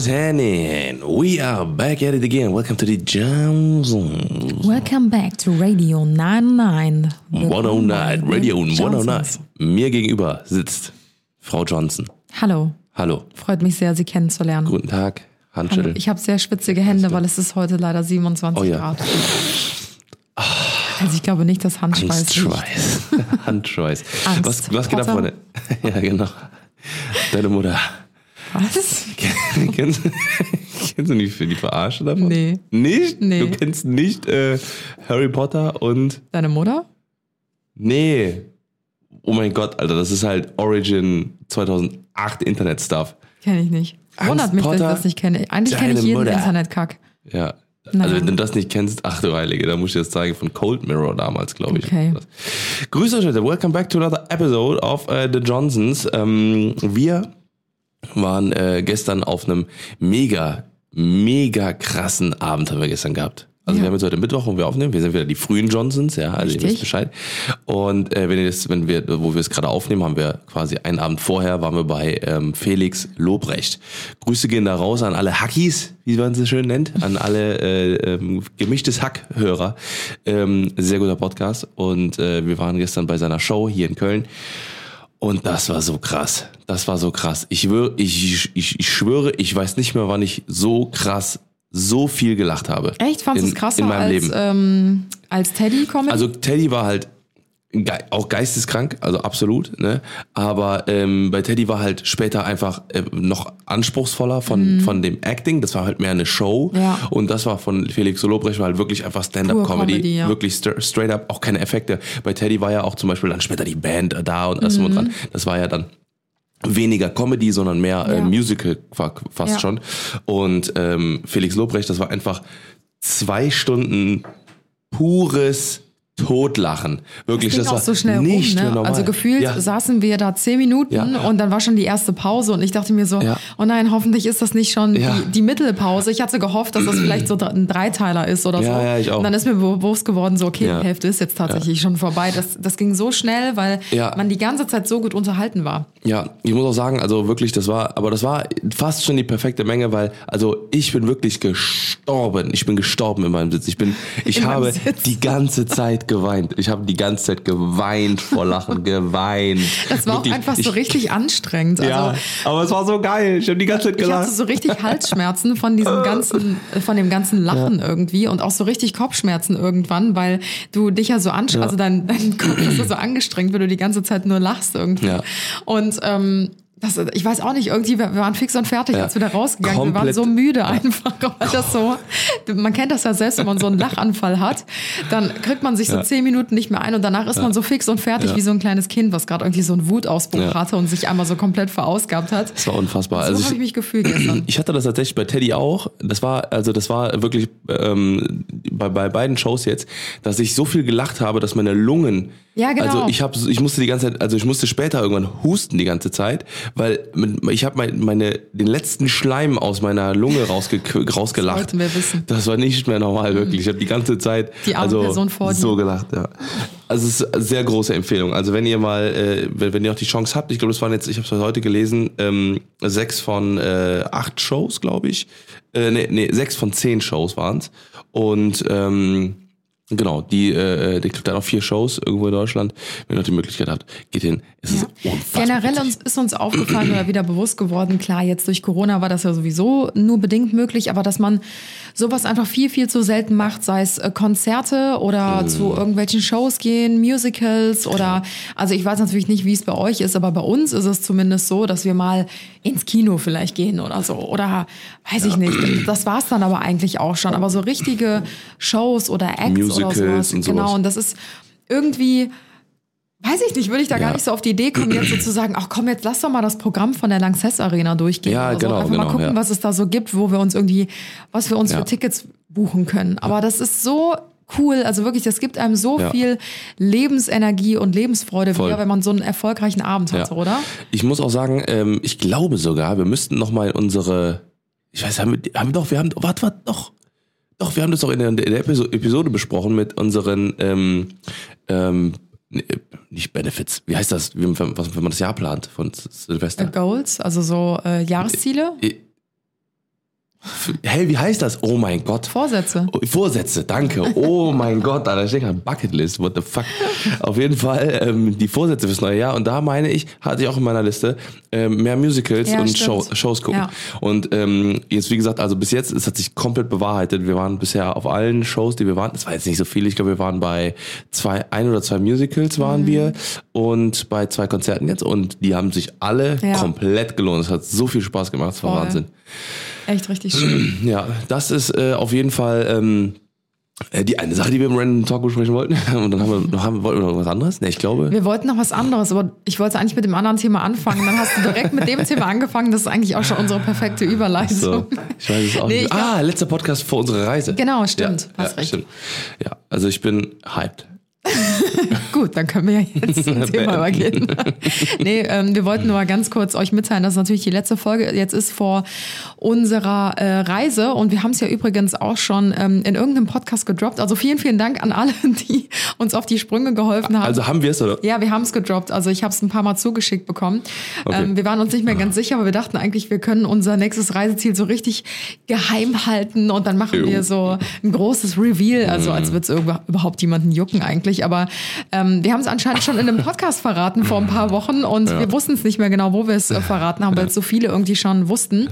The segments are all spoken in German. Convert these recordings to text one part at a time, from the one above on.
What's happening? We are back at it again. Welcome to the Johnsons. Welcome back to Radio 99. Willkommen bei 109, den Radio 109. Johnsons. Mir gegenüber sitzt Frau Johnson. Hallo, Hallo, freut mich sehr, Sie kennenzulernen. guten Tag. Handschütteln. Ich habe sehr schwitzige Hände, weil es ist heute leider 27 Oh ja. Grad. Also ich glaube nicht, dass Handschweiß. Handschweiß. Handschweiß. Was, was geht ab? Freunde? Ja, genau. Deine Mutter. Was? kennst, kennst du nicht für die Verarsche davon? Nee. Nicht? Nee. Du kennst nicht äh, Harry Potter und Deine Mutter? Nee. Oh mein Gott, Alter, das ist halt Origin 2008 Internet-Stuff. Kenne ich nicht. Wundert mich, dass ich Potter, das nicht kenne. Eigentlich kenne ich jeden Mutter. Internetkack. Ja. Naja. Also wenn du das nicht kennst, ach du Heilige, da muss ich das zeigen von Cold Mirror damals, glaube ich. Okay. Grüß euch Leute, welcome back to another episode of äh, The Johnsons. Ähm, wir waren äh, gestern auf einem mega, mega krassen Abend haben wir gestern gehabt. Also Ja. wir haben jetzt heute Mittwoch, wo wir aufnehmen. Wir sind wieder die frühen Johnsons, ja, also ihr Richtig. wisst Bescheid. Und äh, wenn ihr das, wenn wir, wo wir es gerade aufnehmen, haben wir quasi einen Abend vorher waren wir bei ähm, Felix Lobrecht. Grüße gehen da raus an alle Hackies, wie man sie schön nennt, an alle äh, ähm, gemischtes Hack-Hörer. Ähm, sehr guter Podcast. Und äh, wir waren gestern bei seiner Show hier in Köln. Und das war so krass. Das war so krass. Ich, schwör, ich, ich, ich schwöre, ich weiß nicht mehr, wann ich so krass, so viel gelacht habe. Echt? Fandest du in, es krasser in meinem als, Leben. ähm, als Teddy-Comedy? Also Teddy war halt auch geisteskrank, also absolut, ne? Aber ähm, bei Teddy war halt später einfach äh, noch anspruchsvoller von von dem Acting. Das war halt mehr eine Show. Mhm. Ja. Und das war von Felix Lobrecht war halt wirklich einfach Stand-up-Comedy, Comedy, ja. wirklich st straight up, auch keine Effekte. Bei Teddy war ja auch zum Beispiel dann später die Band da und alles drum und dran. Das war ja dann weniger Comedy, sondern mehr äh, Ja. Musical fa- fast Ja. schon. Und ähm, Felix Lobrecht, das war einfach zwei Stunden pures Totlachen. Wirklich, das auch war so schnell nicht rum, mehr ne? normal. Also gefühlt ja. saßen wir da zehn Minuten Ja. und dann war schon die erste Pause und ich dachte mir so, oh nein, hoffentlich ist das nicht schon die, die Mittelpause. Ich hatte gehofft, dass das vielleicht so ein Dreiteiler ist oder so. ja, ich auch. Und dann ist mir bewusst geworden, so okay, die Hälfte ist jetzt tatsächlich schon vorbei. Das, das ging so schnell, weil man die ganze Zeit so gut unterhalten war. Ja, ich muss auch sagen, also wirklich, das war, aber das war fast schon die perfekte Menge, weil, also ich bin wirklich gestorben. Ich bin gestorben in meinem Sitz. Ich bin, ich In habe die ganze Zeit geweint. Ich habe die ganze Zeit geweint vor Lachen, geweint. Das war Wirklich, auch einfach so ich, richtig anstrengend. Also, Ja, aber es war so geil. Ich habe die ganze Zeit Ich gelacht. hatte so richtig Halsschmerzen von diesem ganzen, von dem ganzen Lachen irgendwie und auch so richtig Kopfschmerzen irgendwann, weil du dich ja so anstrengst, Ja. also dein, dein Kopf ist ja so angestrengt, wenn du die ganze Zeit nur lachst irgendwie. Ja. Und ähm, das, ich weiß auch nicht, irgendwie, wir waren fix und fertig, Ja. als wir da rausgegangen Wir waren so müde einfach, weil das so, man kennt das ja selbst, wenn man so einen Lachanfall hat, dann kriegt man sich so Ja. zehn Minuten nicht mehr ein und danach ist man so fix und fertig Ja. wie so ein kleines Kind, was gerade irgendwie so einen Wutausbruch Ja. hatte und sich einmal so komplett verausgabt hat. Das war unfassbar. So Also habe ich mich gefühlt gestern. Ich hatte das tatsächlich bei Teddy auch. Das war, also das war wirklich ähm, bei, bei beiden Shows jetzt, dass ich so viel gelacht habe, dass meine Lungen. Ja, genau. Also ich habe, ich musste die ganze Zeit, also ich musste später irgendwann husten die ganze Zeit, weil ich habe mein, meine den letzten Schleim aus meiner Lunge rausge, rausgelacht. wollten wir wissen. Das war nicht mehr normal, wirklich. Ich habe die ganze Zeit Die arme also, Person vor dir. so gelacht. Ja. Also es ist eine sehr große Empfehlung. Also wenn ihr mal, äh, wenn, wenn ihr auch die Chance habt, ich glaube, es waren jetzt, ich habe es heute gelesen, ähm, sechs von äh, acht Shows, glaube ich. Äh, nee, nee, sechs von zehn Shows waren's. Und ähm, genau, die, äh, die gibt dann noch vier Shows irgendwo in Deutschland. Wenn ihr noch die Möglichkeit habt, geht hin. Es ist unfassbar. Generell uns, ist uns aufgefallen oder wieder bewusst geworden, klar, jetzt durch Corona war das ja sowieso nur bedingt möglich, aber dass man sowas einfach viel, viel zu selten macht, sei es äh, Konzerte oder zu irgendwelchen Shows gehen, Musicals oder, also ich weiß natürlich nicht, wie es bei euch ist, aber bei uns ist es zumindest so, dass wir mal ins Kino vielleicht gehen oder so oder weiß ich nicht. Das war's dann aber eigentlich auch schon, aber so richtige Shows oder Acts oder Musicals sowas, und genau, sowas. und das ist irgendwie Weiß ich nicht, würde ich da Ja. gar nicht so auf die Idee kommen, jetzt sozusagen, ach komm, jetzt lass doch mal das Programm von der Lanxess Arena durchgehen. Ja, oder so. genau, Einfach mal genau, gucken, ja. was es da so gibt, wo wir uns irgendwie, was wir uns Ja. für Tickets buchen können. Aber das ist so cool, also wirklich, das gibt einem so Ja. viel Lebensenergie und Lebensfreude Voll. wieder, wenn man so einen erfolgreichen Abend hat, Ja. oder? Ich muss auch sagen, ähm, ich glaube sogar, wir müssten noch mal unsere, ich weiß, haben wir, haben wir doch, wir haben, warte, warte, doch, doch, wir haben das doch in der, in der Episo- Episode besprochen mit unseren, ähm, ähm, nee, nicht Benefits, wie heißt das, was, wenn man das Jahr plant von Silvester? Äh, Goals, also so äh, Jahresziele, Hey, wie heißt das? Oh mein Gott. Vorsätze. Vorsätze, danke. Oh mein Gott, da steht eine Bucketlist. What the fuck? Auf jeden Fall ähm, die Vorsätze fürs neue Jahr. Und da meine ich, hatte ich auch in meiner Liste, ähm, mehr Musicals Ja, und. Show, Shows gucken. Ja. Und ähm, jetzt, wie gesagt, also bis jetzt, es hat sich komplett bewahrheitet. Wir waren bisher auf allen Shows, die wir waren. Das war jetzt nicht so viel. Ich glaube, wir waren bei zwei, ein oder zwei Musicals Mhm. waren wir und bei zwei Konzerten jetzt. Und die haben sich alle Ja. komplett gelohnt. Es hat so viel Spaß gemacht. Es war Voll. Wahnsinn. Echt richtig schön. Ja, das ist äh, auf jeden Fall ähm, äh, die eine Sache, die wir im Random Talk besprechen wollten. Und dann haben wir noch, haben, wollten wir noch was anderes? Ne, ich glaube. Wir wollten noch was anderes, aber ich wollte eigentlich mit dem anderen Thema anfangen. Dann hast du direkt mit dem Thema angefangen. Das ist eigentlich auch schon unsere perfekte Überleitung. So, ich weiß es auch Nee, nicht. Ah, letzter Podcast vor unserer Reise. Genau, stimmt. Ja, Hast ja, recht. stimmt. Ja, also ich bin hyped. Gut, dann können wir ja jetzt zum Thema übergehen. nee, ähm, wir wollten nur mal ganz kurz euch mitteilen, dass natürlich die letzte Folge jetzt ist vor unserer äh, Reise und wir haben es ja übrigens auch schon ähm, in irgendeinem Podcast gedroppt. Also vielen, vielen Dank an alle, die uns auf die Sprünge geholfen haben. Also haben wir es, oder? Ja, wir haben es gedroppt. Also ich habe es ein paar Mal zugeschickt bekommen. Okay. Ähm, wir waren uns nicht mehr ganz sicher, aber wir dachten eigentlich, wir können unser nächstes Reiseziel so richtig geheim halten und dann machen Jo. wir so ein großes Reveal, also als würde es überhaupt jemanden jucken eigentlich. Aber ähm, wir haben es anscheinend schon in einem Podcast verraten vor ein paar Wochen und wir wussten es nicht mehr genau, wo wir es äh, verraten haben, weil es so viele irgendwie schon wussten.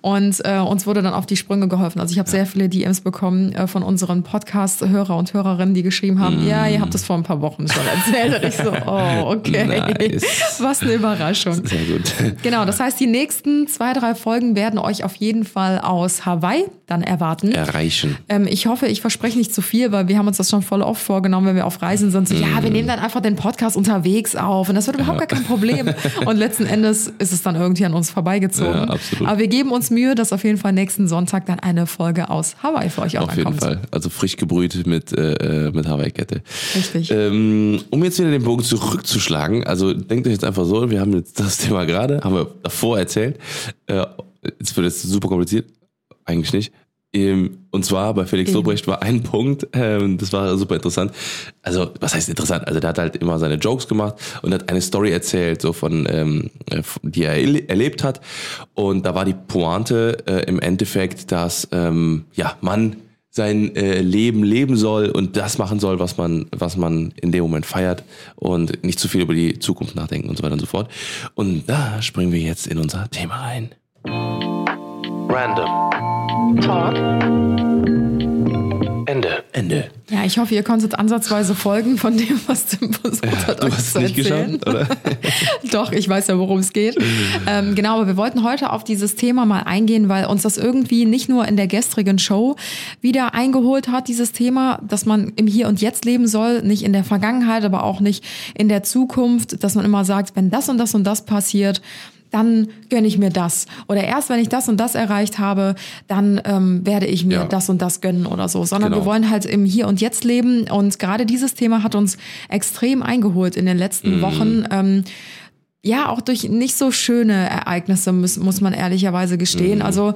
Und äh, uns wurde dann auf die Sprünge geholfen. Also ich habe sehr viele DMs bekommen äh, von unseren Podcast-Hörer und Hörerinnen, die geschrieben haben, ja, ihr habt es vor ein paar Wochen schon erzählt. Und ich so, oh, okay. Nice. Was eine Überraschung. Sehr gut. Genau, das heißt, die nächsten zwei, drei Folgen werden euch auf jeden Fall aus Hawaii dann erwarten. Erreichen. Ähm, ich hoffe, ich verspreche nicht zu viel, weil wir haben uns das schon voll oft vorgenommen, wenn wir auf Reisen sind. So, ja, wir nehmen dann einfach den Podcast unterwegs auf und das wird überhaupt gar kein Problem. Und letzten Endes ist es dann irgendwie an uns vorbeigezogen. Ja, absolut. Aber wir geben uns Mühe, dass auf jeden Fall nächsten Sonntag dann eine Folge aus Hawaii für euch Auf online jeden kommt. Fall. Also frisch gebrüht mit, äh, mit Hawaii-Kette. Richtig. Ähm, um jetzt wieder den Bogen zurückzuschlagen, also denkt euch jetzt einfach so, wir haben jetzt das Thema gerade, haben wir davor erzählt. Äh, jetzt wird es super kompliziert. Eigentlich nicht. Ähm, Und zwar bei Felix Eben. Lobrecht war ein Punkt, ähm, das war super interessant. Also, was heißt interessant? Also, der hat halt immer seine Jokes gemacht und hat eine Story erzählt, so von, ähm, äh, die er erle- erlebt hat. Und da war die Pointe äh, im Endeffekt, dass, ähm, ja, man sein äh, Leben leben soll und das machen soll, was man, was man in dem Moment feiert und nicht zu viel über die Zukunft nachdenken und so weiter und so fort. Und da springen wir jetzt in unser Thema rein. Random. Talk. Ende. Ende. Ja, ich hoffe, ihr konntet ansatzweise folgen von dem, was Tim versucht hat, Du euch hast es zu nicht erzählen. geschafft, oder? Doch, ich weiß ja, worum es geht. ähm, genau, aber wir wollten heute auf dieses Thema mal eingehen, weil uns das irgendwie nicht nur in der gestrigen Show wieder eingeholt hat, dieses Thema, dass man im Hier und Jetzt leben soll, nicht in der Vergangenheit, aber auch nicht in der Zukunft, dass man immer sagt, wenn das und das und das passiert, dann gönne ich mir das. Oder erst wenn ich das und das erreicht habe, dann ähm, werde ich mir Ja. das und das gönnen oder so. Sondern Genau. wir wollen halt im Hier und Jetzt leben. Und gerade dieses Thema hat uns extrem eingeholt in den letzten Wochen. Ähm, ja, auch durch nicht so schöne Ereignisse, muss, muss man ehrlicherweise gestehen. Also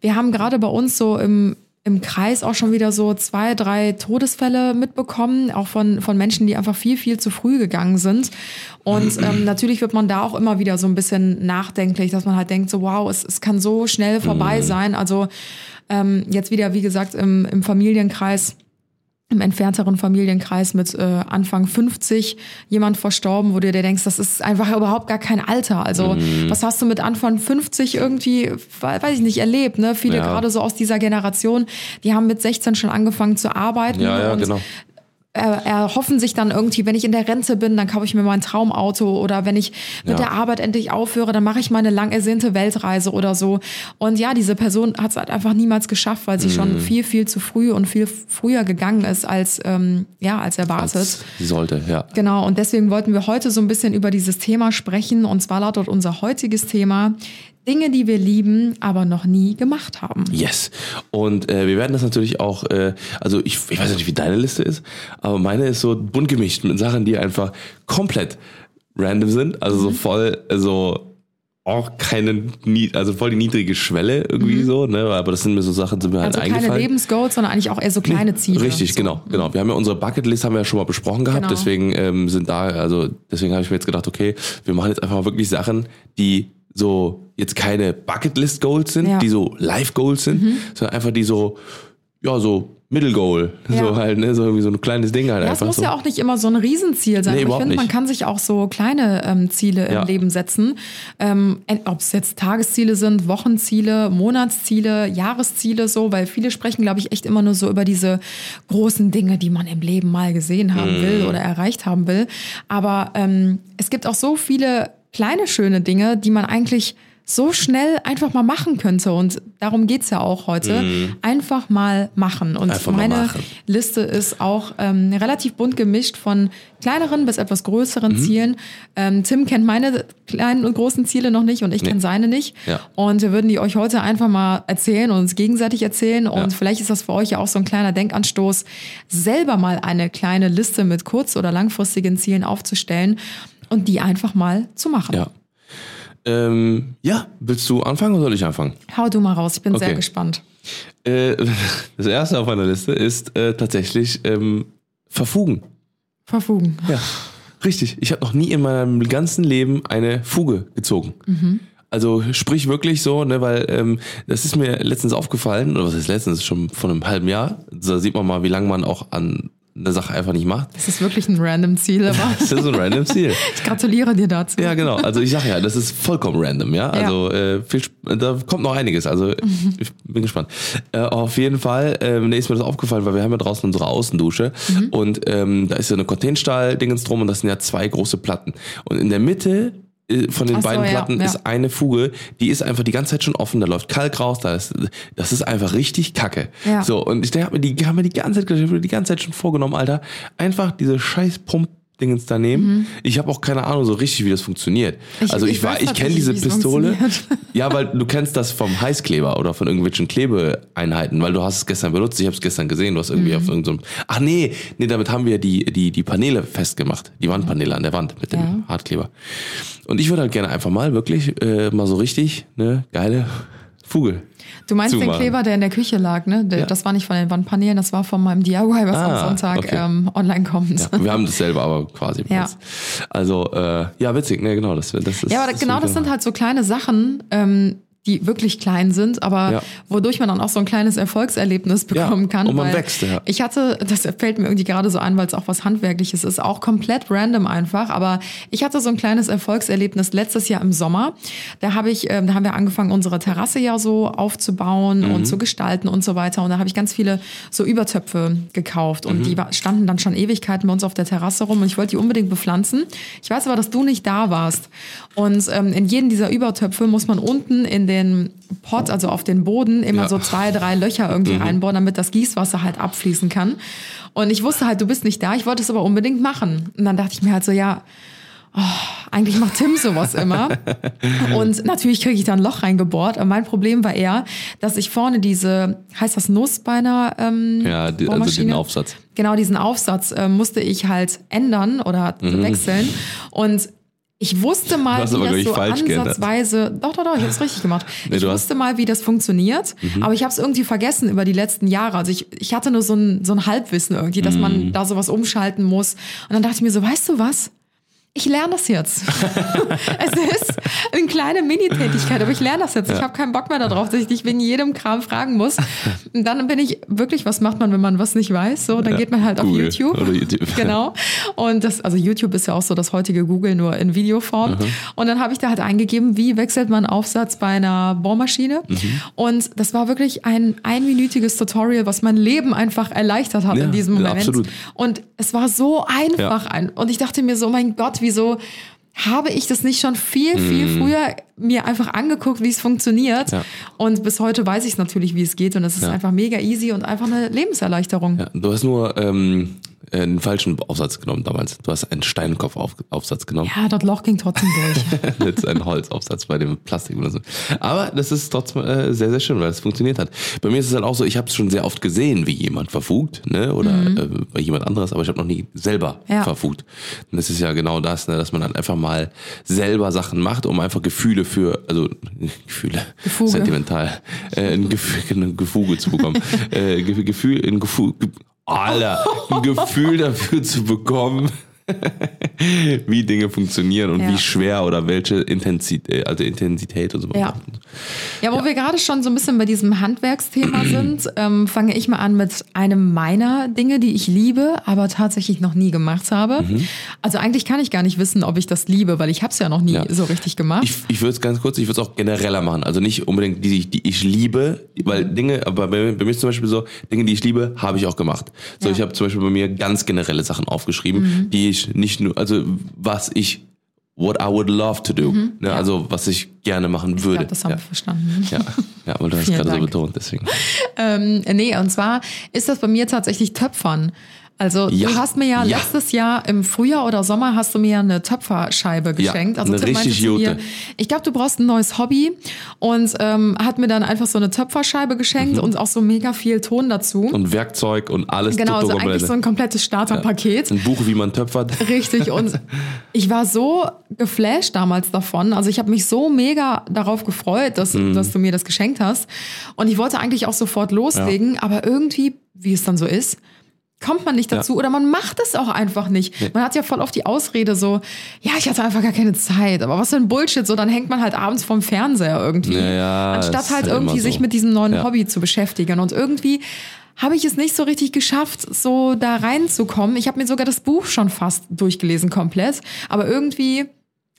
wir haben gerade bei uns so im, im Kreis auch schon wieder so zwei, drei Todesfälle mitbekommen, auch von, von Menschen, die einfach viel, viel zu früh gegangen sind. Und ähm, natürlich wird man da auch immer wieder so ein bisschen nachdenklich, dass man halt denkt, so wow, es, es kann so schnell vorbei sein. Also ähm, jetzt wieder, wie gesagt, im, im Familienkreis im entfernteren Familienkreis mit äh, Anfang 50 jemand verstorben, wo du dir denkst, das ist einfach überhaupt gar kein Alter. Also Mhm. was hast du mit Anfang 50 irgendwie, we- weiß ich nicht, erlebt? Ne? Viele Ja. gerade so aus dieser Generation, die haben mit 16 schon angefangen zu arbeiten. Ja, ja, und genau. Er, erhoffen sich dann irgendwie, wenn ich in der Rente bin, dann kaufe ich mir mein Traumauto oder wenn ich mit Ja. der Arbeit endlich aufhöre, dann mache ich meine lang ersehnte Weltreise oder so. Und ja, diese Person hat es halt einfach niemals geschafft, weil sie Mhm. schon viel, viel zu früh und viel früher gegangen ist als, ähm, ja, als erwartet. Als sie sollte, ja. Genau, und deswegen wollten wir heute so ein bisschen über dieses Thema sprechen. Und zwar lautet unser heutiges Thema Dinge, die wir lieben, aber noch nie gemacht haben. Yes. Und äh, wir werden das natürlich auch, äh, also ich, ich weiß nicht, wie deine Liste ist, aber meine ist so bunt gemischt mit Sachen, die einfach komplett random sind. Also Mhm. so voll, so auch keine, also voll die niedrige Schwelle irgendwie so, ne? Aber das sind mir so Sachen, sind mir halt Mhm. Also keine eingefallen. Lebensgoals, sondern eigentlich auch eher so kleine Ziele. Richtig, so. genau, genau. Wir haben ja unsere Bucketlist haben wir ja schon mal besprochen gehabt, Genau. deswegen ähm, sind da, also deswegen habe ich mir jetzt gedacht, okay, wir machen jetzt einfach mal wirklich Sachen, die so jetzt keine Bucketlist Goals sind, Ja. Mhm. die so Life Goals sind, sondern einfach die so, ja so Middle Goal, Ja. so halt, ne, so irgendwie so ein kleines Ding halt Ja, einfach muss so. ja auch nicht immer so ein Riesenziel sein. Nee, ich finde, man kann sich auch so kleine ähm, Ziele Ja. im Leben setzen. Ähm, Ob es jetzt Tagesziele sind, Wochenziele, Monatsziele, Jahresziele, so, weil viele sprechen, glaube ich, echt immer nur so über diese großen Dinge, die man im Leben mal gesehen haben Mhm. will oder erreicht haben will. Aber ähm, es gibt auch so viele kleine, schöne Dinge, die man eigentlich so schnell einfach mal machen könnte. Und darum geht's ja auch heute. Einfach mal machen. Und Mhm. Einfach meine machen. Liste ist auch ähm, relativ bunt gemischt von kleineren bis etwas größeren Mhm. Zielen. Ähm, Tim kennt meine kleinen und großen Ziele noch nicht und ich kenne seine nicht. Ja. Und wir würden die euch heute einfach mal erzählen und uns gegenseitig erzählen. Und Ja. vielleicht ist das für euch ja auch so ein kleiner Denkanstoß, selber mal eine kleine Liste mit kurz- oder langfristigen Zielen aufzustellen und die einfach mal zu machen. Ja. Ähm, ja, willst du anfangen oder soll ich anfangen? Hau du mal raus, ich bin sehr Okay. gespannt. Äh, das erste auf meiner Liste ist äh, tatsächlich ähm, Verfugen. Verfugen. Ja, richtig. Ich habe noch nie in meinem ganzen Leben eine Fuge gezogen. Also sprich wirklich so, ne, weil ähm, das ist mir letztens aufgefallen, oder was ist letztens, schon vor einem halben Jahr. Da sieht man mal, wie lange man auch an eine Sache einfach nicht macht. Das ist wirklich ein random Ziel, aber Das ist ein random Ziel. ich gratuliere dir dazu. Ja, genau. Also ich sage ja, das ist vollkommen random, ja. Also äh, viel, da kommt noch einiges. Also ich bin gespannt. Äh, auf jeden Fall, ähm, nee, ist mir das aufgefallen, weil wir haben ja draußen unsere Außendusche und ähm, da ist ja eine Containerstahl-Dingens drum und das sind ja zwei große Platten. Und in der Mitte äh, von den so, beiden ja, Platten ja. ist eine Fuge, die ist einfach die ganze Zeit schon offen, da läuft Kalk raus, da ist, das ist einfach richtig kacke. Ja. So, und ich habe mir die, hab mir die ganze Zeit, die ganze Zeit schon vorgenommen, Alter, einfach diese scheiß Pump Dingens da nehmen. Ich habe auch keine Ahnung so richtig, wie das funktioniert. Mhm. Ich- also ich, ich war, ich kenne diese Pistole. Ja, weil du kennst das vom Heißkleber oder von irgendwelchen Klebeeinheiten, weil du hast es gestern benutzt. Ich habe es gestern gesehen. Du hast irgendwie Mhm. auf irgendeinem. Ach nee, nee, damit haben wir die die die Paneele festgemacht, die Wandpaneele an der Wand mit dem Ja. Hartkleber. Und ich würde halt gerne einfach mal wirklich äh, mal so richtig ne geile Fuge. Du meinst den zumachen. Kleber, der in der Küche lag, ne? Ja. Das war nicht von den Wandpaneelen, das war von meinem DIY, was Ah, am Sonntag okay. ähm, online kommt. Ja, wir haben das selber aber quasi. Ja. Also äh, ja, witzig, ne, genau. Das, das ist, Ja, aber das genau das sind halt so kleine Sachen, ähm, die wirklich klein sind, aber Ja. wodurch man dann auch so ein kleines Erfolgserlebnis bekommen Ja, kann. und man wächst, ja. Ich hatte, das fällt mir irgendwie gerade so ein, weil es auch was Handwerkliches ist, auch komplett random einfach, aber ich hatte so ein kleines Erfolgserlebnis letztes Jahr im Sommer. Da habe ich, ähm, da haben wir angefangen, unsere Terrasse ja so aufzubauen Mhm. und zu gestalten und so weiter. Und da habe ich ganz viele so Übertöpfe gekauft und Mhm. die standen dann schon Ewigkeiten bei uns auf der Terrasse rum und ich wollte die unbedingt bepflanzen. Ich weiß aber, dass du nicht da warst. Und ähm, in jeden dieser Übertöpfe muss man unten in den Pot, also auf den Boden, immer Ja. so zwei, drei Löcher irgendwie reinbohren, damit das Gießwasser halt abfließen kann. Und ich wusste halt, du bist nicht da, ich wollte es aber unbedingt machen. Und dann dachte ich mir halt so, ja, oh, eigentlich macht Tim sowas immer. Und natürlich kriege ich da ein Loch reingebohrt. Aber mein Problem war eher, dass ich vorne diese, heißt das Nuss bei einer ähm, Ja, die, also den Bohrmaschine? Aufsatz. Genau, diesen Aufsatz äh, musste ich halt ändern oder wechseln. Und ich wusste mal, Mhm. Wie das so falsch geändert. ansatzweise. Doch, doch, doch, ich habe es richtig gemacht. Nee, ich du hast- Mhm. wusste mal, wie das funktioniert, aber ich habe es irgendwie vergessen über die letzten Jahre. Also ich, ich hatte nur so ein, so ein Halbwissen irgendwie, dass Mhm. man da sowas umschalten muss. Und dann dachte ich mir so, weißt du was? Ich lerne das jetzt. es ist eine kleine Mini-Tätigkeit, aber ich lerne das jetzt. Ich habe keinen Bock mehr darauf, dass ich dich wegen jedem Kram fragen muss. Und dann bin ich wirklich, was macht man, wenn man was nicht weiß? So, dann geht man halt auf Google YouTube. oder YouTube. Genau. Und das, also YouTube ist ja auch so das heutige Google nur in Videoform. Mhm. Und dann habe ich da halt eingegeben, wie wechselt man Aufsatz bei einer Bohrmaschine? Mhm. Und das war wirklich ein einminütiges Tutorial, was mein Leben einfach erleichtert hat Ja, in diesem ja, Moment. absolut. Und es war so einfach. Ja. Ein, und ich dachte mir so, mein Gott, wieso habe ich das nicht schon viel, viel früher mir einfach angeguckt, wie es funktioniert? Mhm. Ja. Und bis heute weiß ich natürlich, wie es geht. Und es ist Ja. einfach mega easy und einfach eine Lebenserleichterung. Ja, du hast nur ähm, äh, einen falschen Aufsatz genommen damals. Du hast einen Steinkopf-Aufsatz genommen. Ja, das Loch ging trotzdem durch. Jetzt ein Holzaufsatz bei dem Plastik oder so. Aber das ist trotzdem äh, sehr, sehr schön, weil es funktioniert hat. Bei mir ist es halt auch so, ich habe es schon sehr oft gesehen, wie jemand verfugt, ne? Oder äh, bei jemand anderes, aber ich habe noch nie selber Mhm. Ja. verfugt. Und das ist ja genau das, ne? dass man dann einfach mal selber Sachen macht, um einfach Gefühle für, also Gefühle, Gefuge. sentimental, äh, ein, Gefühl, ein Gefuge zu bekommen. äh, Ge- Gefühl, ein Gefühl, Alter, ein Gefühl dafür zu bekommen, wie Dinge funktionieren und Ja. wie schwer oder welche Intensität, also Intensität und so. Ja. Ja, wo wir gerade schon so ein bisschen bei diesem Handwerksthema sind, ähm, fange ich mal an mit einem meiner Dinge, die ich liebe, aber tatsächlich noch nie gemacht habe. Mhm. Also eigentlich kann ich gar nicht wissen, ob ich das liebe, weil ich habe es ja noch nie Ja. so richtig gemacht. Ich, ich würde es ganz kurz, ich würde es auch genereller machen. Also nicht unbedingt die, die ich liebe, weil Dinge, aber bei, bei mir ist zum Beispiel so, Dinge, die ich liebe, habe ich auch gemacht. So, Ja. ich habe zum Beispiel bei mir ganz generelle Sachen aufgeschrieben, die ich nicht nur, also was ich, what I would love to do. Ne, Also was ich gerne machen ich würde. glaube, das haben ja. wir verstanden. Ja, ja, aber du hast gerade so betont, deswegen. Ähm, nee, und zwar ist das bei mir tatsächlich Töpfern. Also Ja, du hast mir ja, ja. letztes Jahr im Frühjahr oder Sommer hast du mir ja eine Töpferscheibe geschenkt. also eine Tim meinte richtig zu mir, gute. ich glaube, du brauchst ein neues Hobby und ähm, hat mir dann einfach so eine Töpferscheibe geschenkt und auch so mega viel Ton dazu. Mhm. Und Werkzeug und alles genau, also eigentlich so ein komplettes Starterpaket. Ein Buch, wie man töpfert. Richtig. Und ich war so geflasht damals davon. Also ich habe mich so mega darauf gefreut, dass, Mhm. dass du mir das geschenkt hast. Und ich wollte eigentlich auch sofort loslegen, aber irgendwie, wie es dann so ist, kommt man nicht dazu oder man macht es auch einfach nicht. Man hat ja voll oft die Ausrede so, ja, ich hatte einfach gar keine Zeit. Aber was für ein Bullshit, so dann hängt man halt abends vorm Fernseher irgendwie. Ja, ja, anstatt halt halt irgendwie so. sich mit diesem neuen Ja. Hobby zu beschäftigen. Und irgendwie habe ich es nicht so richtig geschafft, so da reinzukommen. Ich habe mir sogar das Buch schon fast durchgelesen komplett, aber irgendwie